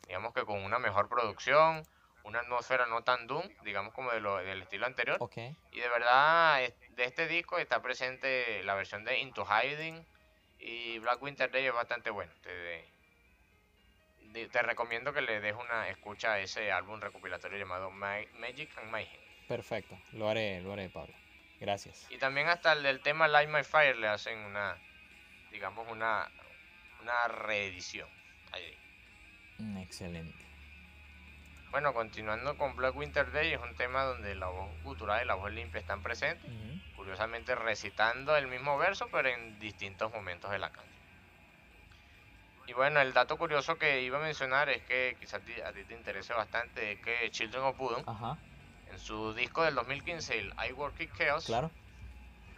Digamos que con una mejor producción, una atmósfera no tan doom, digamos como de lo, del estilo anterior. Y de verdad, de este disco está presente la versión de Into Hiding y Black Winter Day es bastante bueno. Te, te recomiendo que le des una escucha a ese álbum recopilatorio llamado Magic and Mayhem. Perfecto, lo haré, lo haré, Pablo. Gracias. Y también hasta el del tema Light My Fire le hacen una, digamos, una, una reedición. Mm, excelente. Bueno, continuando con Black Winter Day, es un tema donde la voz gutural y la voz limpia están presentes, curiosamente recitando el mismo verso, pero en distintos momentos de la canción. Y bueno, el dato curioso que iba a mencionar es que quizás a ti te interese bastante, es que Children of Bodom, en su disco del 2015, el I Work It Chaos, claro.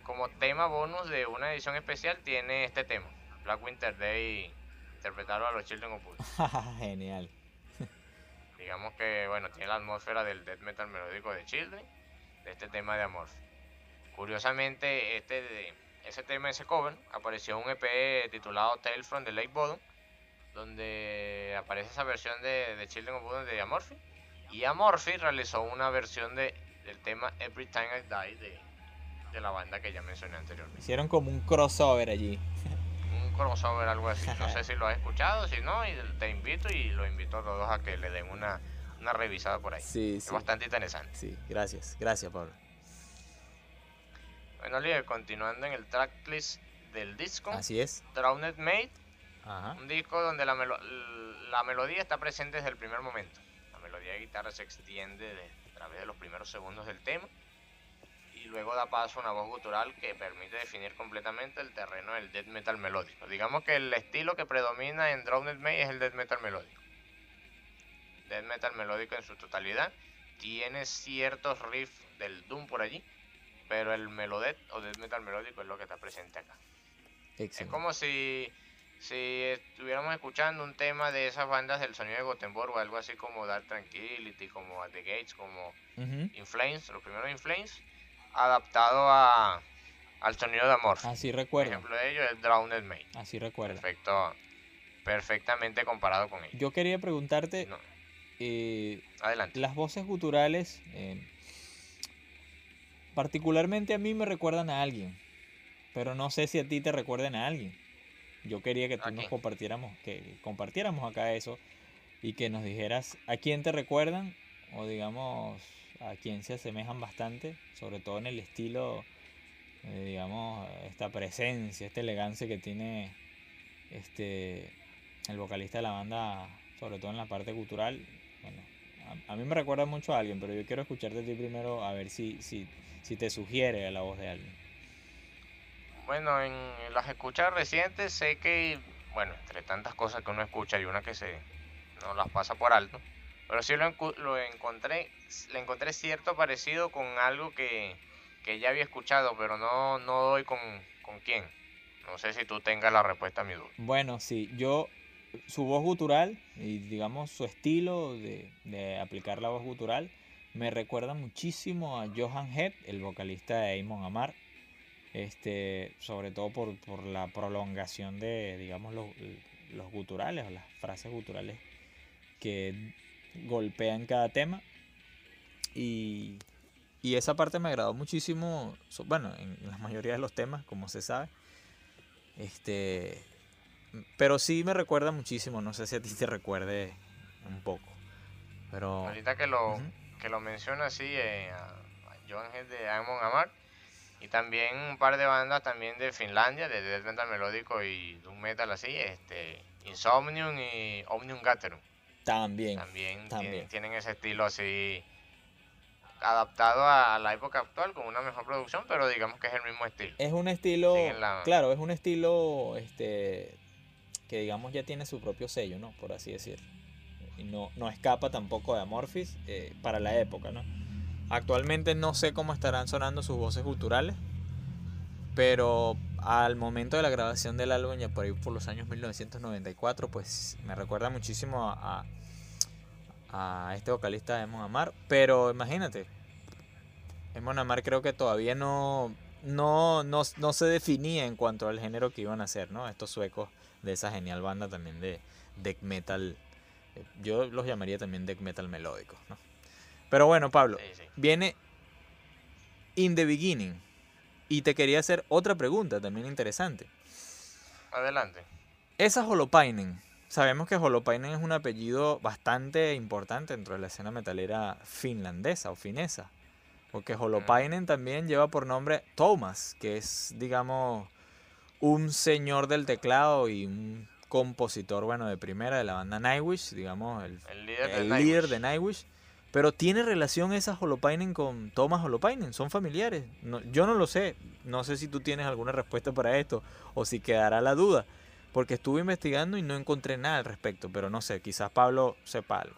como tema bonus de una edición especial, tiene este tema, Black Winter Day, interpretado a los Children of Bodom. Genial digamos que, bueno, tiene la atmósfera del death metal melódico de Children, de este tema de amor. Curiosamente, este ese tema, ese cover, apareció en un EP titulado Tales from the Lake Bottom, donde aparece esa versión de, de Children of Bodom de Amorphy. Y Amorphy realizó una versión de, del tema Every Time I Die de, de la banda que ya mencioné anteriormente. Hicieron como un crossover allí. Crossover, algo así. No sé si lo has escuchado, si no, y te invito y lo invito a todos a que le den una, una revisada por ahí. Sí, es bastante interesante. Sí, gracias, gracias Pablo. Bueno, líder, continuando en el tracklist del disco. Así es. Drowned Made. Un disco donde la, la melodía está presente desde el primer momento. La melodía de guitarra se extiende a través de los primeros segundos del tema luego da paso a una voz gutural que permite definir completamente el terreno del death metal melódico. Digamos que el estilo que predomina en Drowned May es el death metal melódico. Death metal melódico en su totalidad. Tiene ciertos riffs del doom por allí, pero el melodet o death metal melódico es lo que está presente acá. Es como si, si estuviéramos escuchando un tema de esas bandas del sonido de Gothenburg o algo así como Dark Tranquility, como At the Gates, como In Flames, los primeros In Flames adaptado a, al sonido de amor. Así recuerdo. Por ejemplo de ellos es Drowned May. Así recuerdo. Perfecto, perfectamente comparado con ellos. Yo quería preguntarte, eh, Adelante. las voces guturales, eh, particularmente a mí me recuerdan a alguien, pero no sé si a ti te recuerdan a alguien. Yo quería que tú nos compartiéramos, que compartiéramos acá eso. y que nos dijeras a quién te recuerdan o digamos a quién se asemejan bastante, sobre todo en el estilo, eh, digamos, esta presencia, esta elegancia que tiene este el vocalista de la banda, sobre todo en la parte cultural. Bueno, a, mí me recuerda mucho a alguien, pero yo quiero escucharte a ti primero a ver si, si, si te sugiere la voz de alguien. Bueno, en las escuchas recientes sé que, bueno, entre tantas cosas que uno escucha hay una que se no las pasa por alto, pero sí lo, lo encontré, le encontré cierto parecido con algo que, que ya había escuchado, pero no, no doy con, con quién. No sé si tú tengas la respuesta a mi duda. Bueno, sí, yo su voz gutural y digamos su estilo de, aplicar la voz gutural me recuerda muchísimo a Johan Head, el vocalista de Amon Amar, este, sobre todo por, la prolongación de digamos los, los guturales o las frases guturales que golpean cada tema y, y esa parte me agradó muchísimo, bueno, en la mayoría de los temas, como se sabe. Este, pero sí me recuerda muchísimo, no sé si a ti te recuerde un poco. Pero... Ahorita que lo, que lo menciona así, eh, a, John Head de Amon Amar, y también un par de bandas también de Finlandia, de death metal melódico y doom metal así, este, Insomnium y Omnium Gatherum. También. También, también. Tienen, ese estilo así adaptado a la época actual con una mejor producción, pero digamos que es el mismo estilo. Es un estilo, claro, es un estilo este que digamos ya tiene su propio sello, ¿no? Por así decir. Y no, no escapa tampoco de Amorphis eh, para la época, ¿no? Actualmente no sé cómo estarán sonando sus voces culturales, pero al momento de la grabación del álbum, ya por ahí por los años 1994, pues me recuerda muchísimo a, a, este vocalista de Emon Amar. Pero imagínate, Emon Amar creo que todavía no, no, no, no se definía en cuanto al género que iban a hacer, ¿no? Estos suecos de esa genial banda también de death metal. Eh, yo los llamaría también death metal melódico, ¿no? Pero bueno, Pablo, viene In the Beginning. Y te quería hacer otra pregunta también interesante. Adelante. Esa Holopainen. Sabemos que Holopainen es un apellido bastante importante dentro de la escena metalera finlandesa o finesa. Porque Holopainen también lleva por nombre Thomas, que es, digamos, un señor del teclado y un compositor, bueno, de primera de la banda Nightwish, digamos, el, líder, de, Nightwish. Pero ¿tiene relación esa Holopainen con Thomas Holopainen? ¿Son familiares? yo no lo sé. No sé si tú tienes alguna respuesta para esto o si quedará la duda. Porque estuve investigando y no encontré nada al respecto. Pero no sé, quizás Pablo sepa algo.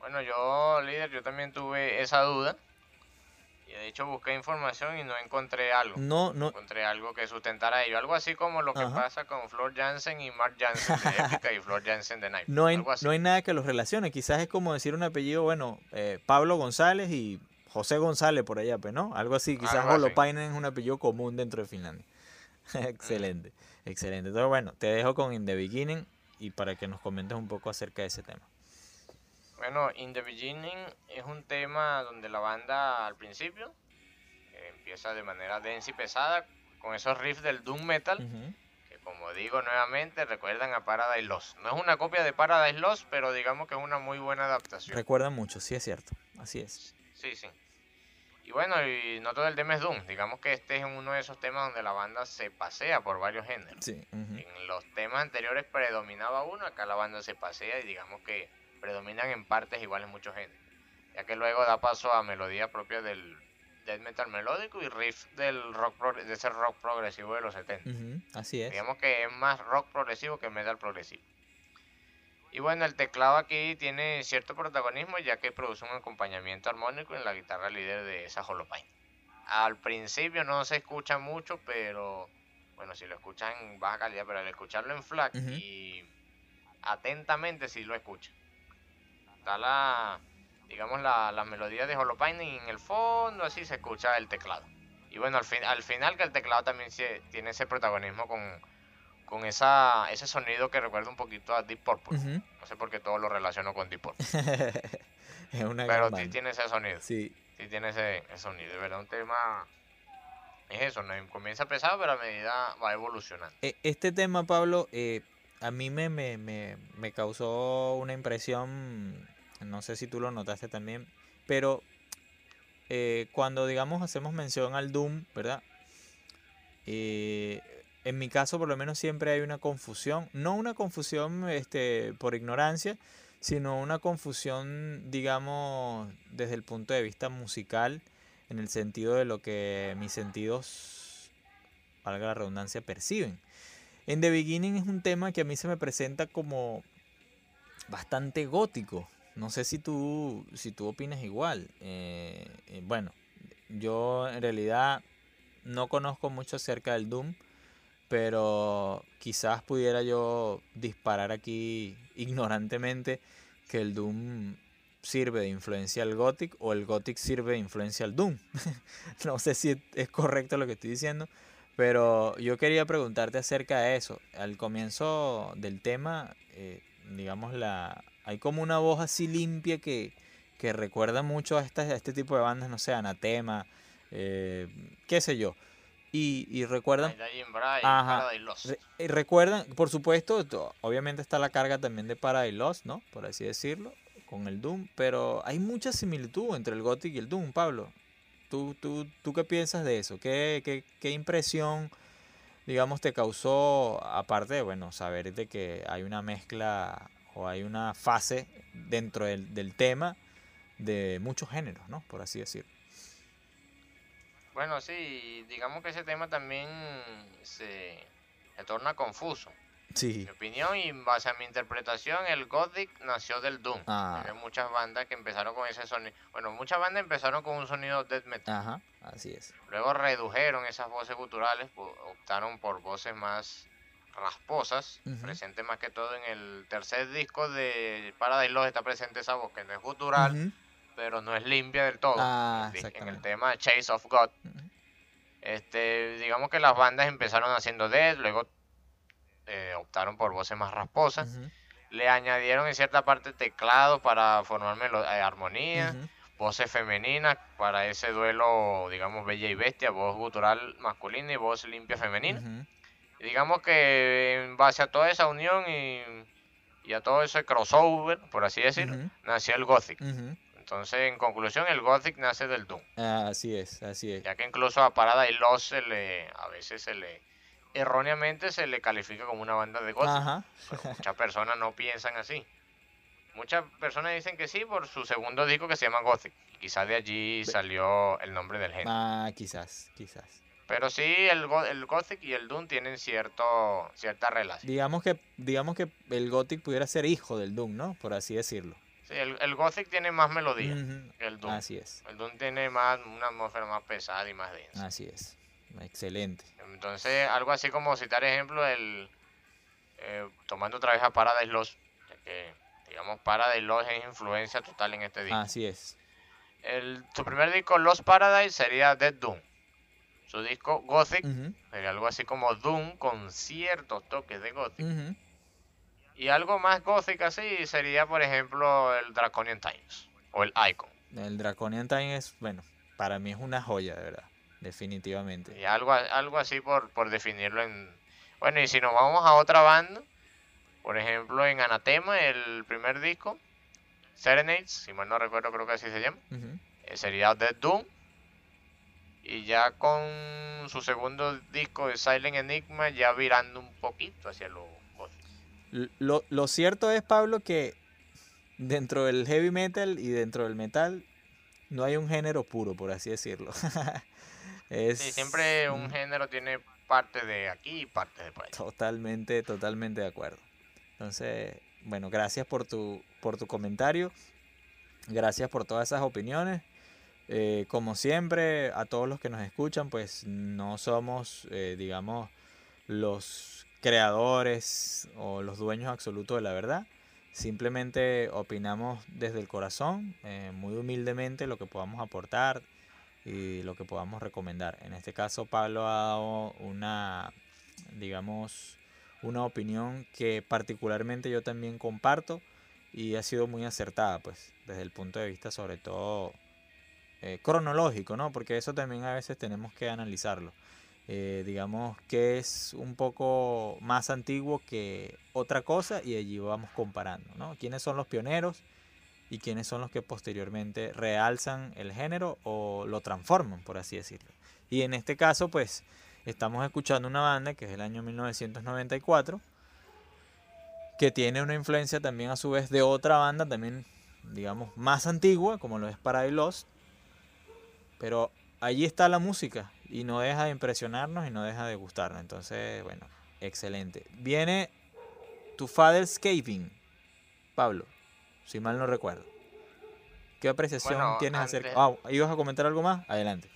Bueno, yo, líder, yo también tuve esa duda. Y de hecho busqué información y no encontré algo. No, no. Encontré algo que sustentara ello. Algo así como lo que pasa con Flor Jansen y Mark Jansen de Epica y Flor Jansen de Night. No hay, no hay nada que los relacione. Quizás es como decir un apellido, bueno, eh, Pablo González y José González por allá, pero pues, no. Algo así. Quizás Holopainen es un apellido común dentro de Finlandia. excelente, excelente. Entonces, bueno, te dejo con In the Beginning y para que nos comentes un poco acerca de ese tema. Bueno, In the Beginning es un tema donde la banda al principio empieza de manera densa y pesada con esos riffs del doom metal que como digo nuevamente recuerdan a Paradise Lost. No es una copia de Paradise Lost, pero digamos que es una muy buena adaptación. Recuerdan mucho, sí es cierto, así es. Sí, sí. Y bueno, y no todo el tema es Doom. Digamos que este es uno de esos temas donde la banda se pasea por varios géneros. En los temas anteriores predominaba uno, acá la banda se pasea y digamos que predominan en partes iguales muchos géneros. Ya que luego da paso a melodía propia del death metal melódico y riff del rock de ese rock progresivo de los 70. así es. Digamos que es más rock progresivo que metal progresivo. Y bueno, el teclado aquí tiene cierto protagonismo ya que produce un acompañamiento armónico en la guitarra líder de esa Holopine. Al principio no se escucha mucho, pero bueno, si lo escuchan en baja calidad, pero al escucharlo en FLAC y atentamente si lo escuchan. Está la, digamos, la, la melodía de Holopainen y en el fondo así se escucha el teclado. Y bueno, al, fin, al final que el teclado también tiene ese protagonismo con, con esa, ese sonido que recuerda un poquito a Deep Purple. No sé por qué todo lo relaciono con Deep Purple. es una pero sí tiene ese sonido. Sí. Sí tiene ese, sonido. De verdad, un tema... Es eso, ¿no? comienza pesado, pero a medida va evolucionando. E, este tema, Pablo, eh, a mí me, me, me, me causó una impresión, no sé si tú lo notaste también, pero eh, cuando digamos hacemos mención al Doom, ¿verdad? Eh, en mi caso por lo menos siempre hay una confusión, no una confusión este, por ignorancia, sino una confusión, digamos, desde el punto de vista musical, en el sentido de lo que mis sentidos, valga la redundancia, perciben. En The Beginning es un tema que a mí se me presenta como bastante gótico. No sé si tú, si tú opinas igual. Eh, eh, bueno, yo en realidad no conozco mucho acerca del Doom, pero quizás pudiera yo disparar aquí ignorantemente que el Doom sirve de influencia al Gothic o el Gothic sirve de influencia al Doom. no sé si es correcto lo que estoy diciendo, pero yo quería preguntarte acerca de eso. Al comienzo del tema, eh, digamos, la hay como una voz así limpia que, que recuerda mucho a, a este tipo de bandas, no sé, Anatema, eh, qué sé yo. Y, y recuerdan... Ajá, y recuerdan, por supuesto, obviamente está la carga también de Paradise Lost, ¿no? Por así decirlo, con el Doom, pero hay mucha similitud entre el Gothic y el Doom, Pablo. ¿Tú, tú, tú qué piensas de eso? ¿Qué, qué, qué impresión, digamos, te causó, aparte de, bueno, saber de que hay una mezcla o hay una fase dentro del, del tema de muchos géneros, ¿no? Por así decirlo. Bueno, sí, digamos que ese tema también se, se torna confuso. Sí. Mi opinión y en base a mi interpretación, el Gothic nació del Doom. Ah. Hay muchas bandas que empezaron con ese sonido. Bueno, muchas bandas empezaron con un sonido death metal. Ajá, así es. Luego redujeron esas voces guturales, optaron por voces más rasposas, presente más que todo en el tercer disco de Paradise Lost está presente esa voz que no es gutural, pero no es limpia del todo. Ah, en el tema Chase of God. Este, digamos que las bandas empezaron haciendo death, luego eh, optaron por voces más rasposas. Le añadieron en cierta parte teclado para formar eh, armonía, voces femeninas para ese duelo, digamos, bella y bestia, voz gutural masculina y voz limpia femenina. Y digamos que en base a toda esa unión y, y a todo ese crossover, por así decirlo, nació el Gothic. Entonces, en conclusión, el Gothic nace del Doom. Ah, así es, así es. Ya que incluso a Parada y Lost se le, a veces se le erróneamente se le califica como una banda de gothic. muchas personas no piensan así. Muchas personas dicen que sí por su segundo disco que se llama Gothic. quizás de allí salió el nombre del género. Ah, quizás, quizás. Pero sí, el, el Gothic y el Doom tienen cierto, cierta relación. Digamos que, digamos que el Gothic pudiera ser hijo del Doom, ¿no? Por así decirlo. Sí, el, el Gothic tiene más melodía que el Doom. Así es. El Doom tiene más una atmósfera más pesada y más densa. Así es. Excelente. Entonces, algo así como citar ejemplo, el eh, tomando otra vez a Paradise Lost, que digamos Paradise Lost es influencia total en este disco. Así es. El, su primer disco, Lost Paradise, sería Dead Doom. Su disco Gothic sería algo así como Doom con ciertos toques de Gothic. Y algo más Gothic así sería, por ejemplo, el Draconian Times o el Icon. El Draconian Times es, bueno, para mí es una joya, de verdad definitivamente. Y algo, algo así por, por definirlo en... Bueno, y si nos vamos a otra banda, por ejemplo en Anatema, el primer disco, Serenades, si mal no recuerdo creo que así se llama, eh, sería Dead Doom. Y ya con su segundo disco de Silent Enigma, ya virando un poquito hacia lo lo, lo cierto es, Pablo, que dentro del heavy metal y dentro del metal no hay un género puro, por así decirlo. Sí, siempre un género tiene parte de aquí y parte de por allá. Totalmente, totalmente de acuerdo. Entonces, bueno, gracias por tu, por tu comentario. Gracias por todas esas opiniones. Eh, como siempre, a todos los que nos escuchan, pues no somos, eh, digamos, los creadores o los dueños absolutos de la verdad. Simplemente opinamos desde el corazón, eh, muy humildemente, lo que podamos aportar y lo que podamos recomendar. En este caso, Pablo ha dado una, digamos, una opinión que particularmente yo también comparto y ha sido muy acertada, pues, desde el punto de vista sobre todo eh, cronológico, ¿no? Porque eso también a veces tenemos que analizarlo. eh, digamos que es un poco más antiguo que otra cosa y allí vamos comparando, ¿no? ¿Quiénes son los pioneros y quiénes son los que posteriormente realzan el género o lo transforman, por así decirlo? Y en este caso, pues, estamos escuchando una banda que es el año 1994, que tiene una influencia también a su vez de otra banda también, digamos, más antigua, como lo es Paradise Lost, pero allí está la música y no deja de impresionarnos y no deja de gustarnos. Entonces, bueno, excelente. Viene tu Father's Caving, Pablo, si mal no recuerdo. ¿Qué apreciación tienes acerca? Ah, ¿ibas a comentar algo más? Adelante.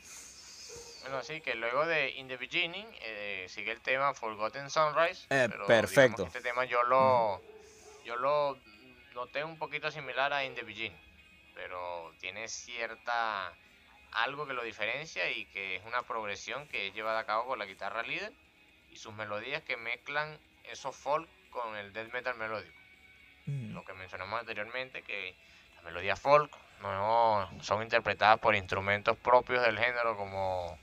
Bueno, sí, que luego de In the Beginning eh, sigue el tema Forgotten Sunrise. Eh, perfecto. Este tema yo lo, yo lo noté un poquito similar a In the Beginning, pero tiene cierta algo que lo diferencia y que es una progresión que es llevada a cabo por la guitarra líder y sus melodías que mezclan esos folk con el death metal melódico. Mm. Lo que mencionamos anteriormente, que las melodías folk no son interpretadas por instrumentos propios del género como,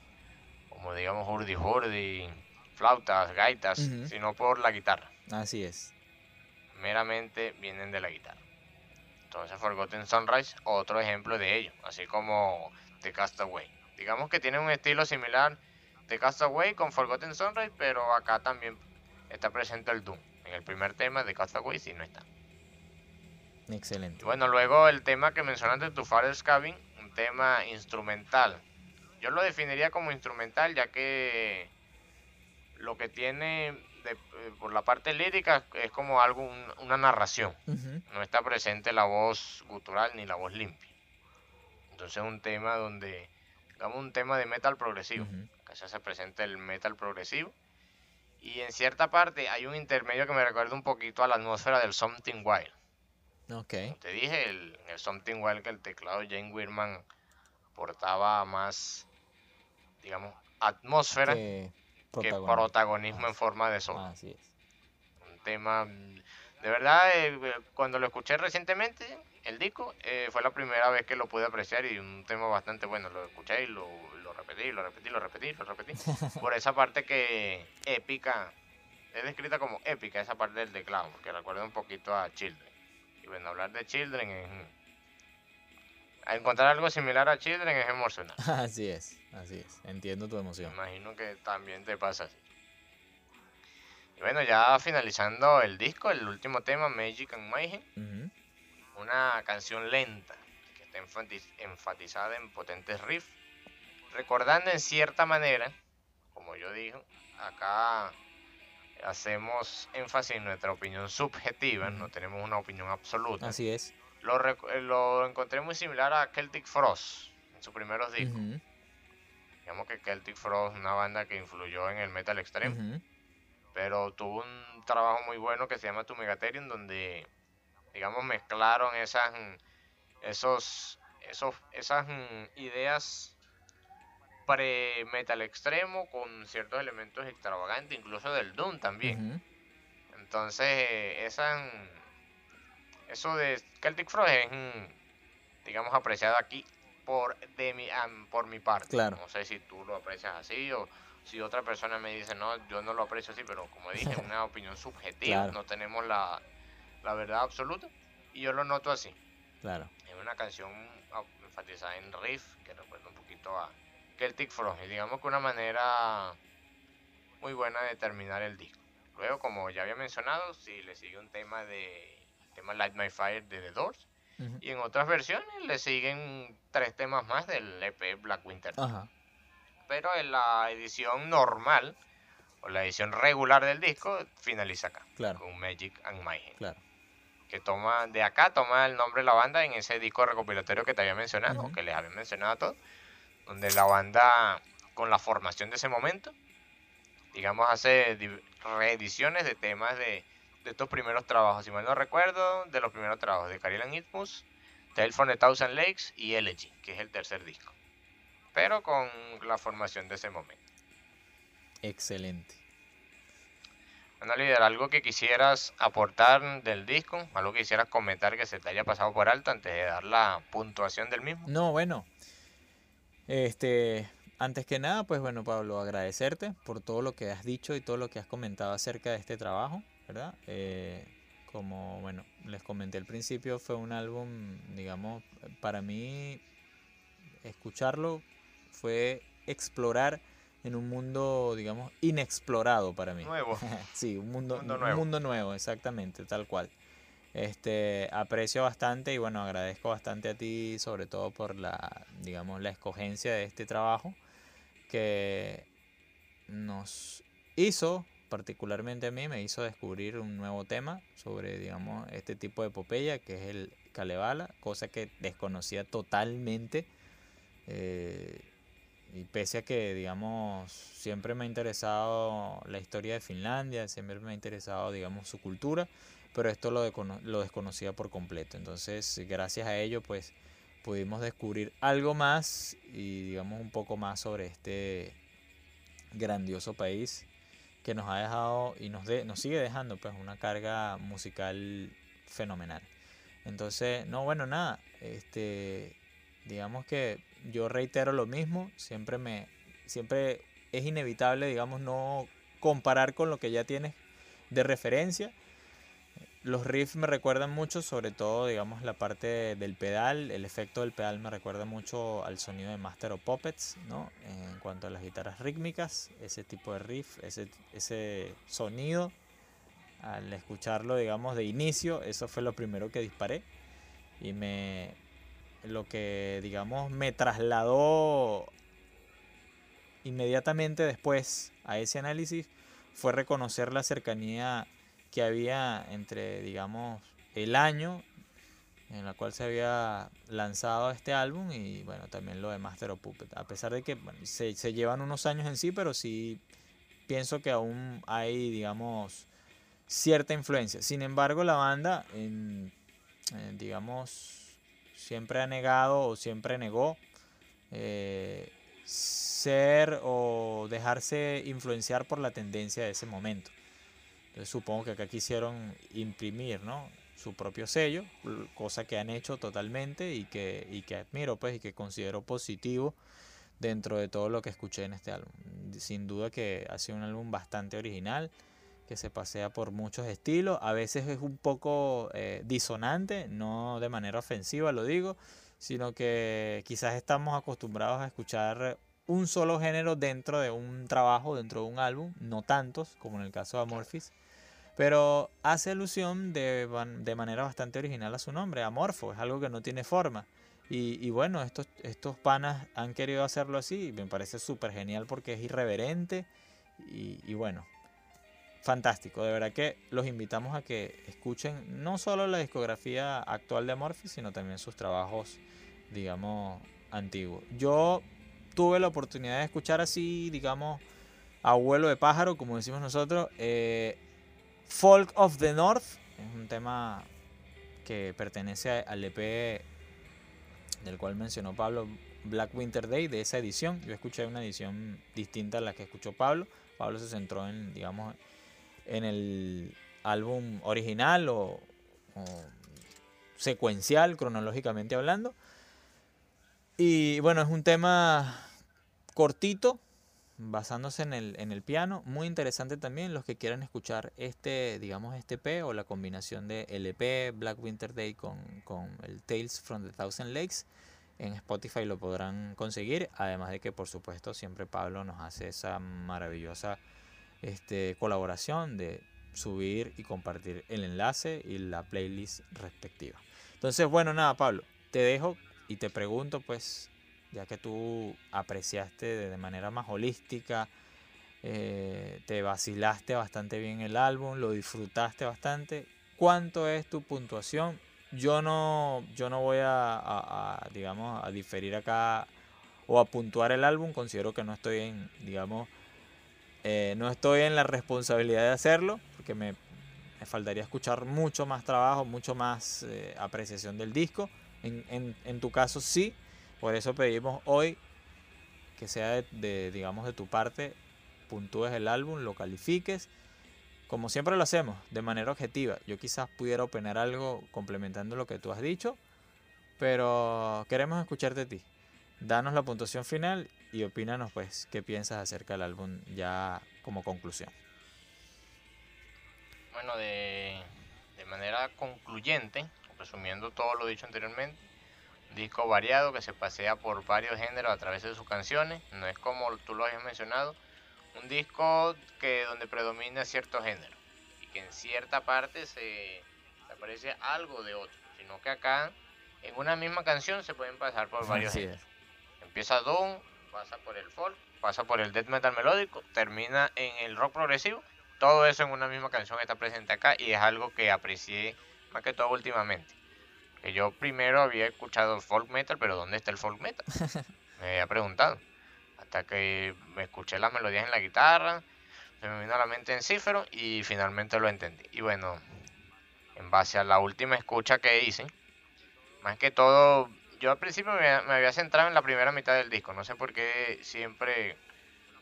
como digamos hurdy hurdy, flautas, gaitas, sino por la guitarra. Así es. Meramente vienen de la guitarra. Entonces Forgotten Sunrise, otro ejemplo de ello, así como de Castaway. Digamos que tiene un estilo similar de Castaway con Forgotten Sunrise, pero acá también está presente el Doom. En el primer tema de Castaway sí no está. Excelente. bueno, luego el tema que mencionaste, Tu Father's Cabin, un tema instrumental. Yo lo definiría como instrumental ya que lo que tiene eh, por la parte lírica es como algo, una narración. No está presente la voz gutural ni la voz limpia. Entonces es un tema donde, digamos, un tema de metal progresivo. que se hace presente el metal progresivo. Y en cierta parte hay un intermedio que me recuerda un poquito a la atmósfera del Something Wild. Ok. te dije, el, el Something Wild que el teclado Jane Wirman portaba más, digamos, atmósfera que, protagonismo en forma de sol. Así es. Un tema, de verdad, eh, cuando lo escuché recientemente, el disco eh, fue la primera vez que lo pude apreciar y un tema bastante bueno. Lo escuché y lo, lo repetí, lo repetí, lo repetí, lo repetí. Por esa parte que épica, es descrita como épica esa parte del teclado, porque recuerda un poquito a Children. Y bueno, hablar de Children es... encontrar algo similar a Children es emocional. Así es, así es. Entiendo tu emoción. imagino que también te pasa así. Y bueno, ya finalizando el disco, el último tema, Magic and Mayhem una canción lenta que está enfatizada en potentes riffs, recordando en cierta manera, como yo digo, acá hacemos énfasis en nuestra opinión subjetiva, no tenemos una opinión absoluta. Así es. Lo, lo encontré muy similar a Celtic Frost en sus primeros discos. Digamos que Celtic Frost es una banda que influyó en el metal extreme, pero tuvo un trabajo muy bueno que se llama Tu Megatherium, donde digamos, mezclaron esas, esos, esos, esas ideas pre-metal extremo con ciertos elementos extravagantes, incluso del Doom también. Entonces, esa, eso de Celtic Frost es, digamos, apreciado aquí por, de mi, por mi parte. No sé si tú lo aprecias así o si otra persona me dice, no, yo no lo aprecio así, pero como dije, es una opinión subjetiva, no tenemos la, la verdad absoluta. Y yo lo noto así. Claro. Es una canción enfatizada en riff, que recuerda un poquito a Celtic Frost. Y digamos que una manera muy buena de terminar el disco. Luego, como ya había mencionado, si le sigue un tema de tema Light My Fire de The Doors. Y en otras versiones le siguen tres temas más del EP Black Winter. Pero en la edición normal, o la edición regular del disco, finaliza acá. Claro. Con Magic and Mayhem. Claro que toma de acá, toma el nombre de la banda en ese disco recopilatorio que te había mencionado, que les había mencionado a todos, donde la banda, con la formación de ese momento, digamos, hace reediciones de temas de, estos primeros trabajos, si mal no recuerdo, de los primeros trabajos de Caroline Itmus, Tale from the Thousand Lakes y Elegy, que es el tercer disco, pero con la formación de ese momento. Excelente. Bueno, líder, algo que quisieras aportar del disco, algo que quisieras comentar que se te haya pasado por alto antes de dar la puntuación del mismo. No, bueno. Este, antes que nada, pues bueno, Pablo, agradecerte por todo lo que has dicho y todo lo que has comentado acerca de este trabajo, ¿verdad? Eh, como, bueno, les comenté al principio, fue un álbum, digamos, para mí, escucharlo fue explorar en un mundo, digamos, inexplorado para mí. Nuevo. sí, un mundo, nuevo. un mundo nuevo, exactamente, tal cual. Este, aprecio bastante y bueno, agradezco bastante a ti, sobre todo por la, digamos, la escogencia de este trabajo que nos hizo, particularmente a mí, me hizo descubrir un nuevo tema sobre, digamos, este tipo de epopeya, que es el Kalevala, cosa que desconocía totalmente. Eh, y pese a que, digamos, siempre me ha interesado la historia de Finlandia, siempre me ha interesado, digamos, su cultura, pero esto lo, lo desconocía por completo. Entonces, gracias a ello, pues, pudimos descubrir algo más y digamos un poco más sobre este grandioso país que nos ha dejado y nos, de, nos sigue dejando pues una carga musical fenomenal. Entonces, no, bueno, nada, este, digamos que yo reitero lo mismo, siempre me, siempre es inevitable, digamos, no comparar con lo que ya tienes de referencia, los riffs me recuerdan mucho, sobre todo, digamos, la parte del pedal. El efecto del pedal me recuerda mucho al sonido de Master of Puppets, ¿no? En cuanto a las guitarras rítmicas, ese tipo de riff, ese, ese sonido, al escucharlo, digamos, de inicio, eso fue lo primero que disparé. Y me. Lo que, digamos, me trasladó inmediatamente después a ese análisis fue reconocer la cercanía que había entre, digamos, el año en la cual se había lanzado este álbum y bueno, también lo de Master of Puppet. A pesar de que se, se, llevan unos años en sí, pero sí pienso que aún hay, digamos, cierta influencia. Sin embargo, la banda, en, digamos, siempre ha negado o siempre negó eh, ser o dejarse influenciar por la tendencia de ese momento. Entonces supongo que acá quisieron imprimir, ¿no? Su propio sello, cosa que han hecho totalmente y que, y que admiro, pues, y que considero positivo dentro de todo lo que escuché en este álbum. Sin duda que ha sido un álbum bastante original, que se pasea por muchos estilos, a veces es un poco eh, disonante, no de manera ofensiva lo digo, sino que quizás estamos acostumbrados a escuchar un solo género dentro de un trabajo, dentro de un álbum, no tantos como en el caso de Amorphis, pero hace alusión de, de manera bastante original a su nombre, Amorfo, es algo que no tiene forma. Y, y bueno, estos, estos panas han querido hacerlo así y me parece súper genial porque es irreverente y, y bueno, fantástico. De verdad que los invitamos a que escuchen no solo la discografía actual de Amorphis, sino también sus trabajos, digamos, antiguos. Yo tuve la oportunidad de escuchar así, digamos, abuelo de pájaro, como decimos nosotros, eh, Folk of the North, es un tema que pertenece al EP del cual mencionó Pablo, Black Winter Day, de esa edición. Yo escuché una edición distinta a la que escuchó Pablo. Pablo se centró en, digamos, en el álbum original o secuencial, cronológicamente hablando. Y bueno, es un tema cortito, basándose en el, en el piano. Muy interesante también los que quieran escuchar este, digamos, este P o la combinación de LP Black Winter Day con, con el Tales from the Thousand Lakes. En Spotify lo podrán conseguir. Además de que, por supuesto, siempre Pablo nos hace esa maravillosa este, colaboración de subir y compartir el enlace y la playlist respectiva. Entonces, bueno, nada, Pablo, te dejo y te pregunto, pues, ya que tú apreciaste de manera más holística, eh, te vacilaste bastante bien el álbum, lo disfrutaste bastante. ¿Cuánto es tu puntuación? Yo no, yo no voy a, digamos, a diferir acá o a puntuar el álbum. Considero que no estoy en, digamos, eh, no estoy en la responsabilidad de hacerlo, porque me, faltaría escuchar mucho más trabajo, mucho más eh, apreciación del disco. En, tu caso sí, por eso pedimos hoy que sea de, digamos, de tu parte, puntúes el álbum, lo califiques, como siempre lo hacemos, de manera objetiva. Yo quizás pudiera opinar algo complementando lo que tú has dicho, pero queremos escucharte a ti. Danos la puntuación final y opínanos pues qué piensas acerca del álbum ya como conclusión. Bueno, de, de manera concluyente, resumiendo todo lo dicho anteriormente, disco variado que se pasea por varios géneros a través de sus canciones, no es como tú lo habías mencionado, un disco que donde predomina cierto género y que en cierta parte se, se aparece algo de otro, sino que acá en una misma canción se pueden pasar por varios géneros. Empieza Doom, pasa por el folk, pasa por el death metal melódico, termina en el rock progresivo. Todo eso en una misma canción está presente acá y es algo que aprecié más que todo últimamente. Que yo primero había escuchado folk metal, pero ¿dónde está el folk metal? Me había preguntado. Hasta que me escuché las melodías en la guitarra, se me vino a la mente en cifro y finalmente lo entendí. Y bueno, en base a la última escucha que hice, más que todo yo al principio me, había centrado en la primera mitad del disco. No sé por qué siempre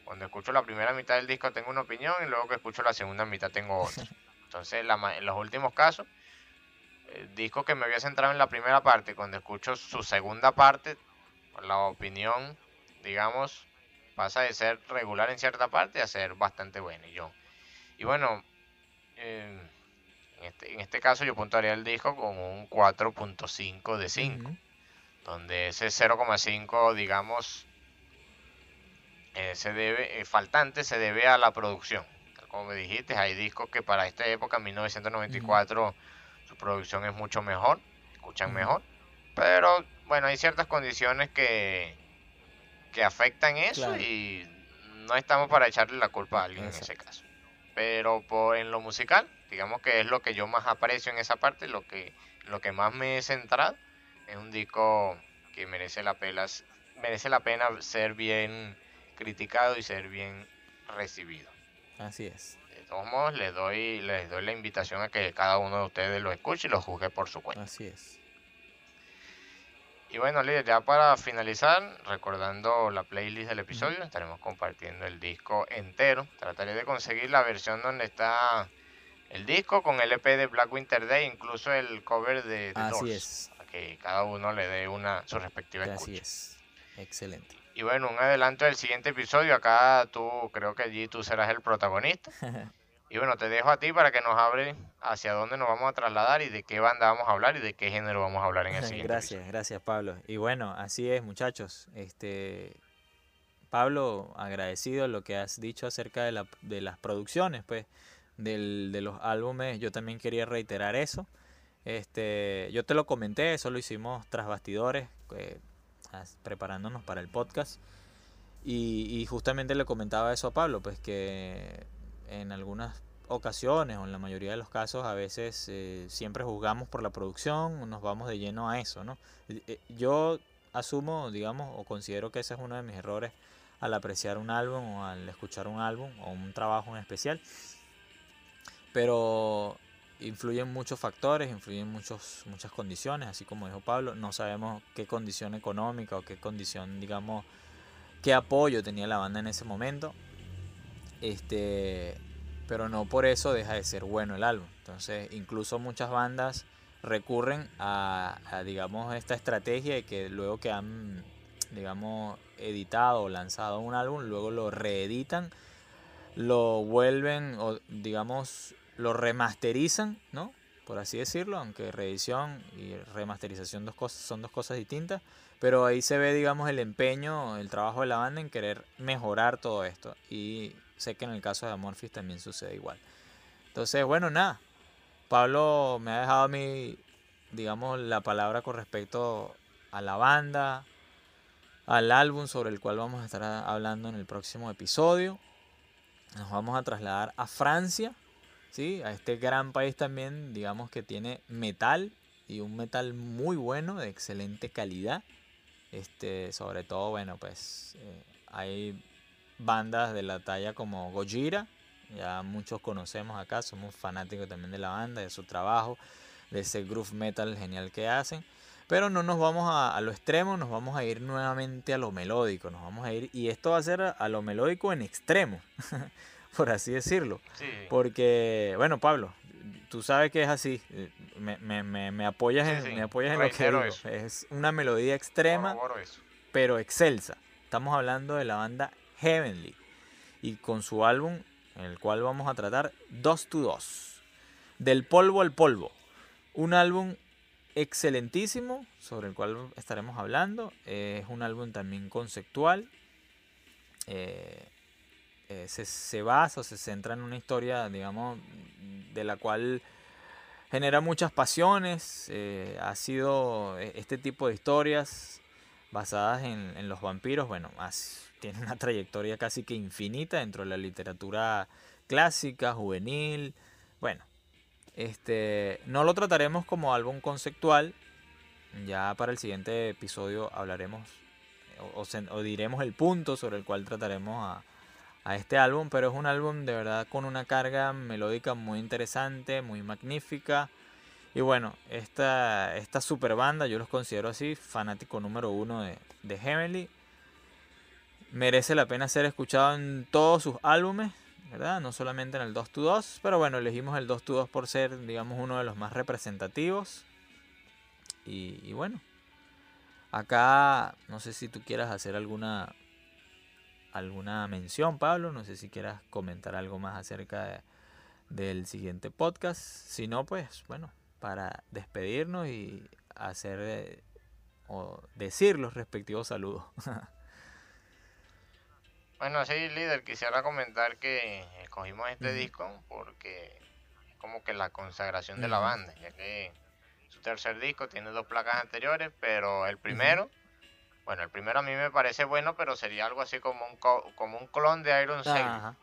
cuando escucho la primera mitad del disco tengo una opinión y luego que escucho la segunda mitad tengo otra. Entonces, en los últimos casos, el disco que me había centrado en la primera parte, cuando escucho su segunda parte, la opinión, digamos, pasa de ser regular en cierta parte a ser bastante buena. Y, yo, y bueno, en, este, en este caso yo puntuaría el disco con un 4.5 de 5 donde ese 0,5, digamos, eh, se debe, eh, faltante se debe a la producción. Como me dijiste, hay discos que para esta época, 1994, su producción es mucho mejor, escuchan mejor, pero bueno, hay ciertas condiciones que, que afectan eso y no estamos para echarle la culpa a alguien en ese caso. Pero por, en lo musical, digamos que es lo que yo más aprecio en esa parte, lo que, lo que más me he centrado es un disco que merece la, pena, merece la pena ser bien criticado y ser bien recibido. Así es. De todos modos, les doy, les doy la invitación a que cada uno de ustedes lo escuche y lo juzgue por su cuenta. Así es. Y bueno, líder, ya para finalizar, recordando la playlist del episodio, estaremos compartiendo el disco entero. Trataré de conseguir la versión donde está el disco con el EP de Black Winter Day, incluso el cover de, The Así es que cada uno le dé una su respectiva Así es. Excelente. Y bueno, un adelanto del siguiente episodio. Acá tú, creo que allí tú serás el protagonista. y bueno, te dejo a ti para que nos hable hacia dónde nos vamos a trasladar y de qué banda vamos a hablar y de qué género vamos a hablar en el siguiente Gracias, gracias Pablo. Y bueno, así es muchachos. Este, Pablo, agradecido lo que has dicho acerca de, la, de las producciones, pues, del, de los álbumes. Yo también quería reiterar eso. Este, yo te lo comenté, eso lo hicimos tras bastidores, eh, preparándonos para el podcast. Y, justamente le comentaba eso a Pablo, pues que en algunas ocasiones o en la mayoría de los casos a veces eh, siempre juzgamos por la producción, nos vamos de lleno a eso, ¿no? Eh, yo asumo, digamos, o considero que ese es uno de mis errores al apreciar un álbum o al escuchar un álbum o un trabajo en especial. Pero influyen muchos factores, influyen muchos, muchas condiciones, así como dijo Pablo, no sabemos qué condición económica o qué condición, digamos, qué apoyo tenía la banda en ese momento. Este, pero no por eso deja de ser bueno el álbum. Entonces, incluso muchas bandas recurren a, a digamos, esta estrategia de que luego que han, digamos, editado o lanzado un álbum, luego lo reeditan, lo vuelven o, digamos, lo remasterizan, ¿no? Por así decirlo, aunque reedición y remasterización son dos cosas distintas, pero ahí se ve, digamos, el empeño, el trabajo de la banda en querer mejorar todo esto. Y sé que en el caso de Amorphis también sucede igual. Entonces, bueno, nada. Pablo me ha dejado a mí, digamos, la palabra con respecto a la banda, al álbum sobre el cual vamos a estar hablando en el próximo episodio. Nos vamos a trasladar a Francia ¿sí? A este gran país también, digamos que tiene metal y un metal muy bueno, de excelente calidad. Este, sobre todo, bueno, pues eh, hay bandas de la talla como Gojira, ya muchos conocemos acá, somos fanáticos también de la banda, de su trabajo, de ese groove metal genial que hacen. Pero no nos vamos a, a, lo extremo, nos vamos a ir nuevamente a lo melódico, nos vamos a ir, y esto va a ser a lo melódico en extremo. por así decirlo. Porque, bueno, Pablo, tú sabes que es así. Me, me, me, apoyas en, me apoyas en lo que digo. Es una melodía extrema, pero excelsa. Estamos hablando de la banda Heavenly y con su álbum, en el cual vamos a tratar Dos to Dos, del polvo al polvo. Un álbum excelentísimo sobre el cual estaremos hablando. es un álbum también conceptual. Eh, eh, se, basa o se centra en una historia, digamos, de la cual genera muchas pasiones. Eh, ha sido este tipo de historias basadas en, los vampiros, bueno, tiene una trayectoria casi que infinita dentro de la literatura clásica, juvenil. Bueno, este, no lo trataremos como álbum conceptual. Ya para el siguiente episodio hablaremos o, diremos el punto sobre el cual trataremos a, a, este álbum, pero es un álbum de verdad con una carga melódica muy interesante, muy magnífica. Y bueno, esta, esta super banda, yo los considero así, fanático número uno de, de Heavenly. Merece la pena ser escuchado en todos sus álbumes, ¿verdad? No solamente en el 2 to 2, pero bueno, elegimos el 2 to 2 por ser, digamos, uno de los más representativos. Y, bueno, acá no sé si tú quieras hacer alguna alguna mención, Pablo, no sé si quieras comentar algo más acerca del siguiente podcast. Si no, pues bueno, para despedirnos y hacer eh, o decir los respectivos saludos. Bueno, sí, líder, quisiera comentar que escogimos este disco porque es como que la consagración de la banda, ya que su tercer disco tiene dos placas anteriores, pero el primero, bueno, el primero a mí me parece bueno, pero sería algo así como un, como un clon de Iron Savior.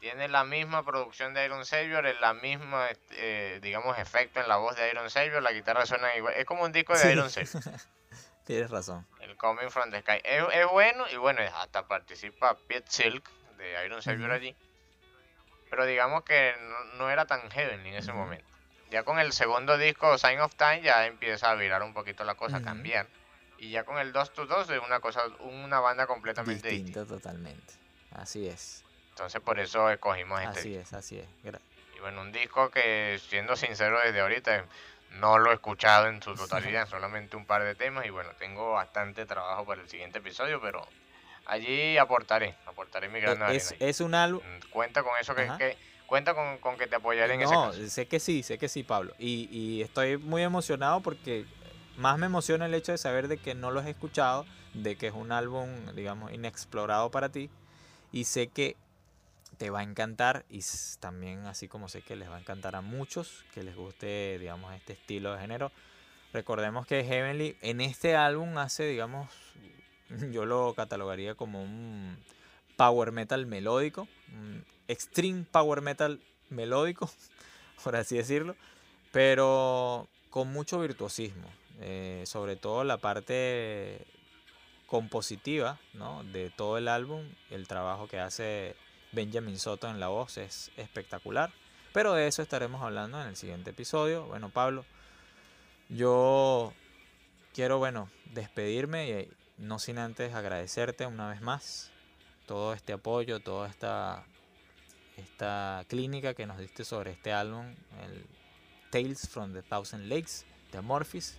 Tiene la misma producción de Iron Savior, la misma, eh, digamos, efecto en la voz de Iron Savior, la guitarra suena igual, es como un disco de Iron Savior. Tienes razón. El Coming from the Sky. Es, bueno y bueno, hasta participa Pete Silk de Iron Savior allí. Pero digamos que no, era tan heavy en ese momento. Ya con el segundo disco, Sign of Time, ya empieza a virar un poquito la cosa, a cambiar. Y ya con el 2 to 2 es una cosa, una banda completamente distinta. totalmente. Así es. Entonces por eso escogimos este. Así es, así es. y bueno, un disco que siendo sincero desde ahorita no lo he escuchado en su totalidad, solamente un par de temas y bueno, tengo bastante trabajo para el siguiente episodio, pero allí aportaré, aportaré mi gran es, es un álbum... Mm, cuenta con eso que, cuenta con, que te apoyaré en ese caso. sé que sí, sé que sí, Pablo. Y, y estoy muy emocionado porque más me emociona el hecho de saber de que no lo has escuchado, de que es un álbum, digamos, inexplorado para ti. Y sé que te va a encantar y también así como sé que les va a encantar a muchos que les guste digamos este estilo de género recordemos que Heavenly en este álbum hace digamos yo lo catalogaría como un power metal melódico un extreme power metal melódico por así decirlo pero con mucho virtuosismo eh, sobre todo la parte compositiva ¿no? de todo el álbum el trabajo que hace Benjamin Soto en la voz es espectacular. Pero de eso estaremos hablando en el siguiente episodio. Bueno, Pablo, yo quiero, bueno, despedirme y no sin antes agradecerte una vez más todo este apoyo, toda esta, esta clínica que nos diste sobre este álbum, el Tales from the Thousand Lakes de Amorphis.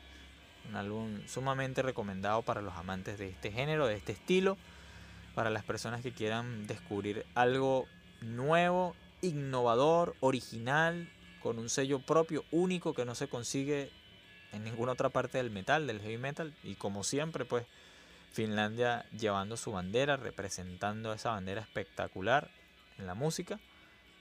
Un álbum sumamente recomendado para los amantes de este género, de este estilo para las personas que quieran descubrir algo nuevo, innovador, original, con un sello propio, único que no se consigue en ninguna otra parte del metal, del heavy metal. Y como siempre, pues Finlandia llevando su bandera, representando esa bandera espectacular en la música.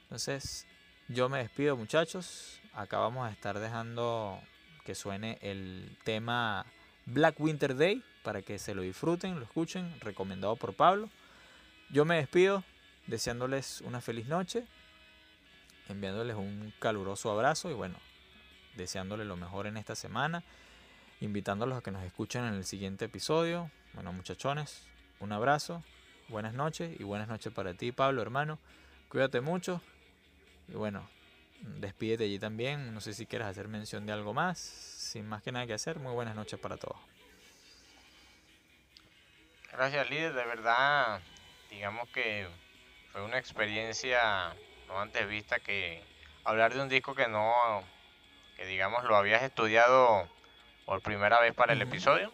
Entonces, yo me despido muchachos. Acá vamos a estar dejando que suene el tema Black Winter Day para que se lo disfruten, lo escuchen, recomendado por Pablo. Yo me despido deseándoles una feliz noche, enviándoles un caluroso abrazo y bueno, deseándoles lo mejor en esta semana, invitándolos a que nos escuchen en el siguiente episodio. Bueno, muchachones, un abrazo, buenas noches y buenas noches para ti, Pablo, hermano. Cuídate mucho y bueno, despídete allí también. No sé si quieres hacer mención de algo más. Sin más que nada que hacer, muy buenas noches para todos. Gracias, líder. De verdad, digamos que fue una experiencia no antes vista que hablar de un disco que no, que digamos lo habías estudiado por primera vez para el episodio.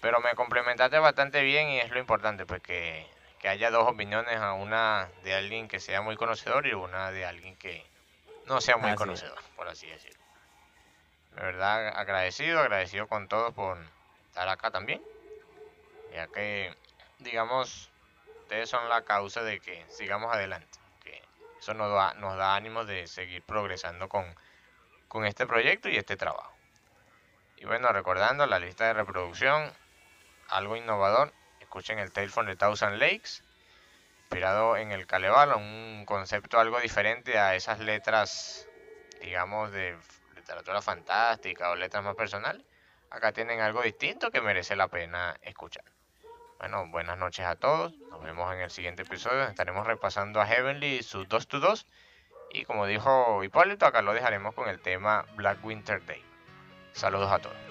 Pero me complementaste bastante bien y es lo importante, pues que, que haya dos opiniones, a una de alguien que sea muy conocedor y una de alguien que no sea muy conocedor, por así decirlo. De verdad agradecido, agradecido con todos por estar acá también, ya que, digamos, ustedes son la causa de que sigamos adelante, que eso nos da, nos da ánimo de seguir progresando con, con este proyecto y este trabajo. Y bueno, recordando la lista de reproducción, algo innovador, escuchen el Tale from the Thousand Lakes, inspirado en el Kalevala, un concepto algo diferente a esas letras, digamos, de literatura fantástica o letras más personales. Acá tienen algo distinto que merece la pena escuchar. Bueno, buenas noches a todos. Nos vemos en el siguiente episodio. Estaremos repasando a Heavenly y su 2 to 2. Y como dijo Hipólito, acá lo dejaremos con el tema Black Winter Day. Saludos a todos.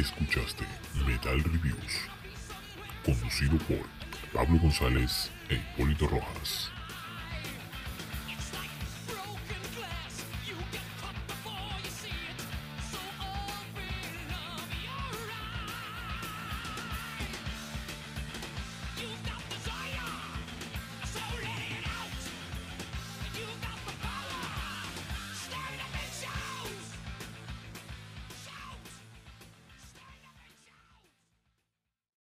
Escuchaste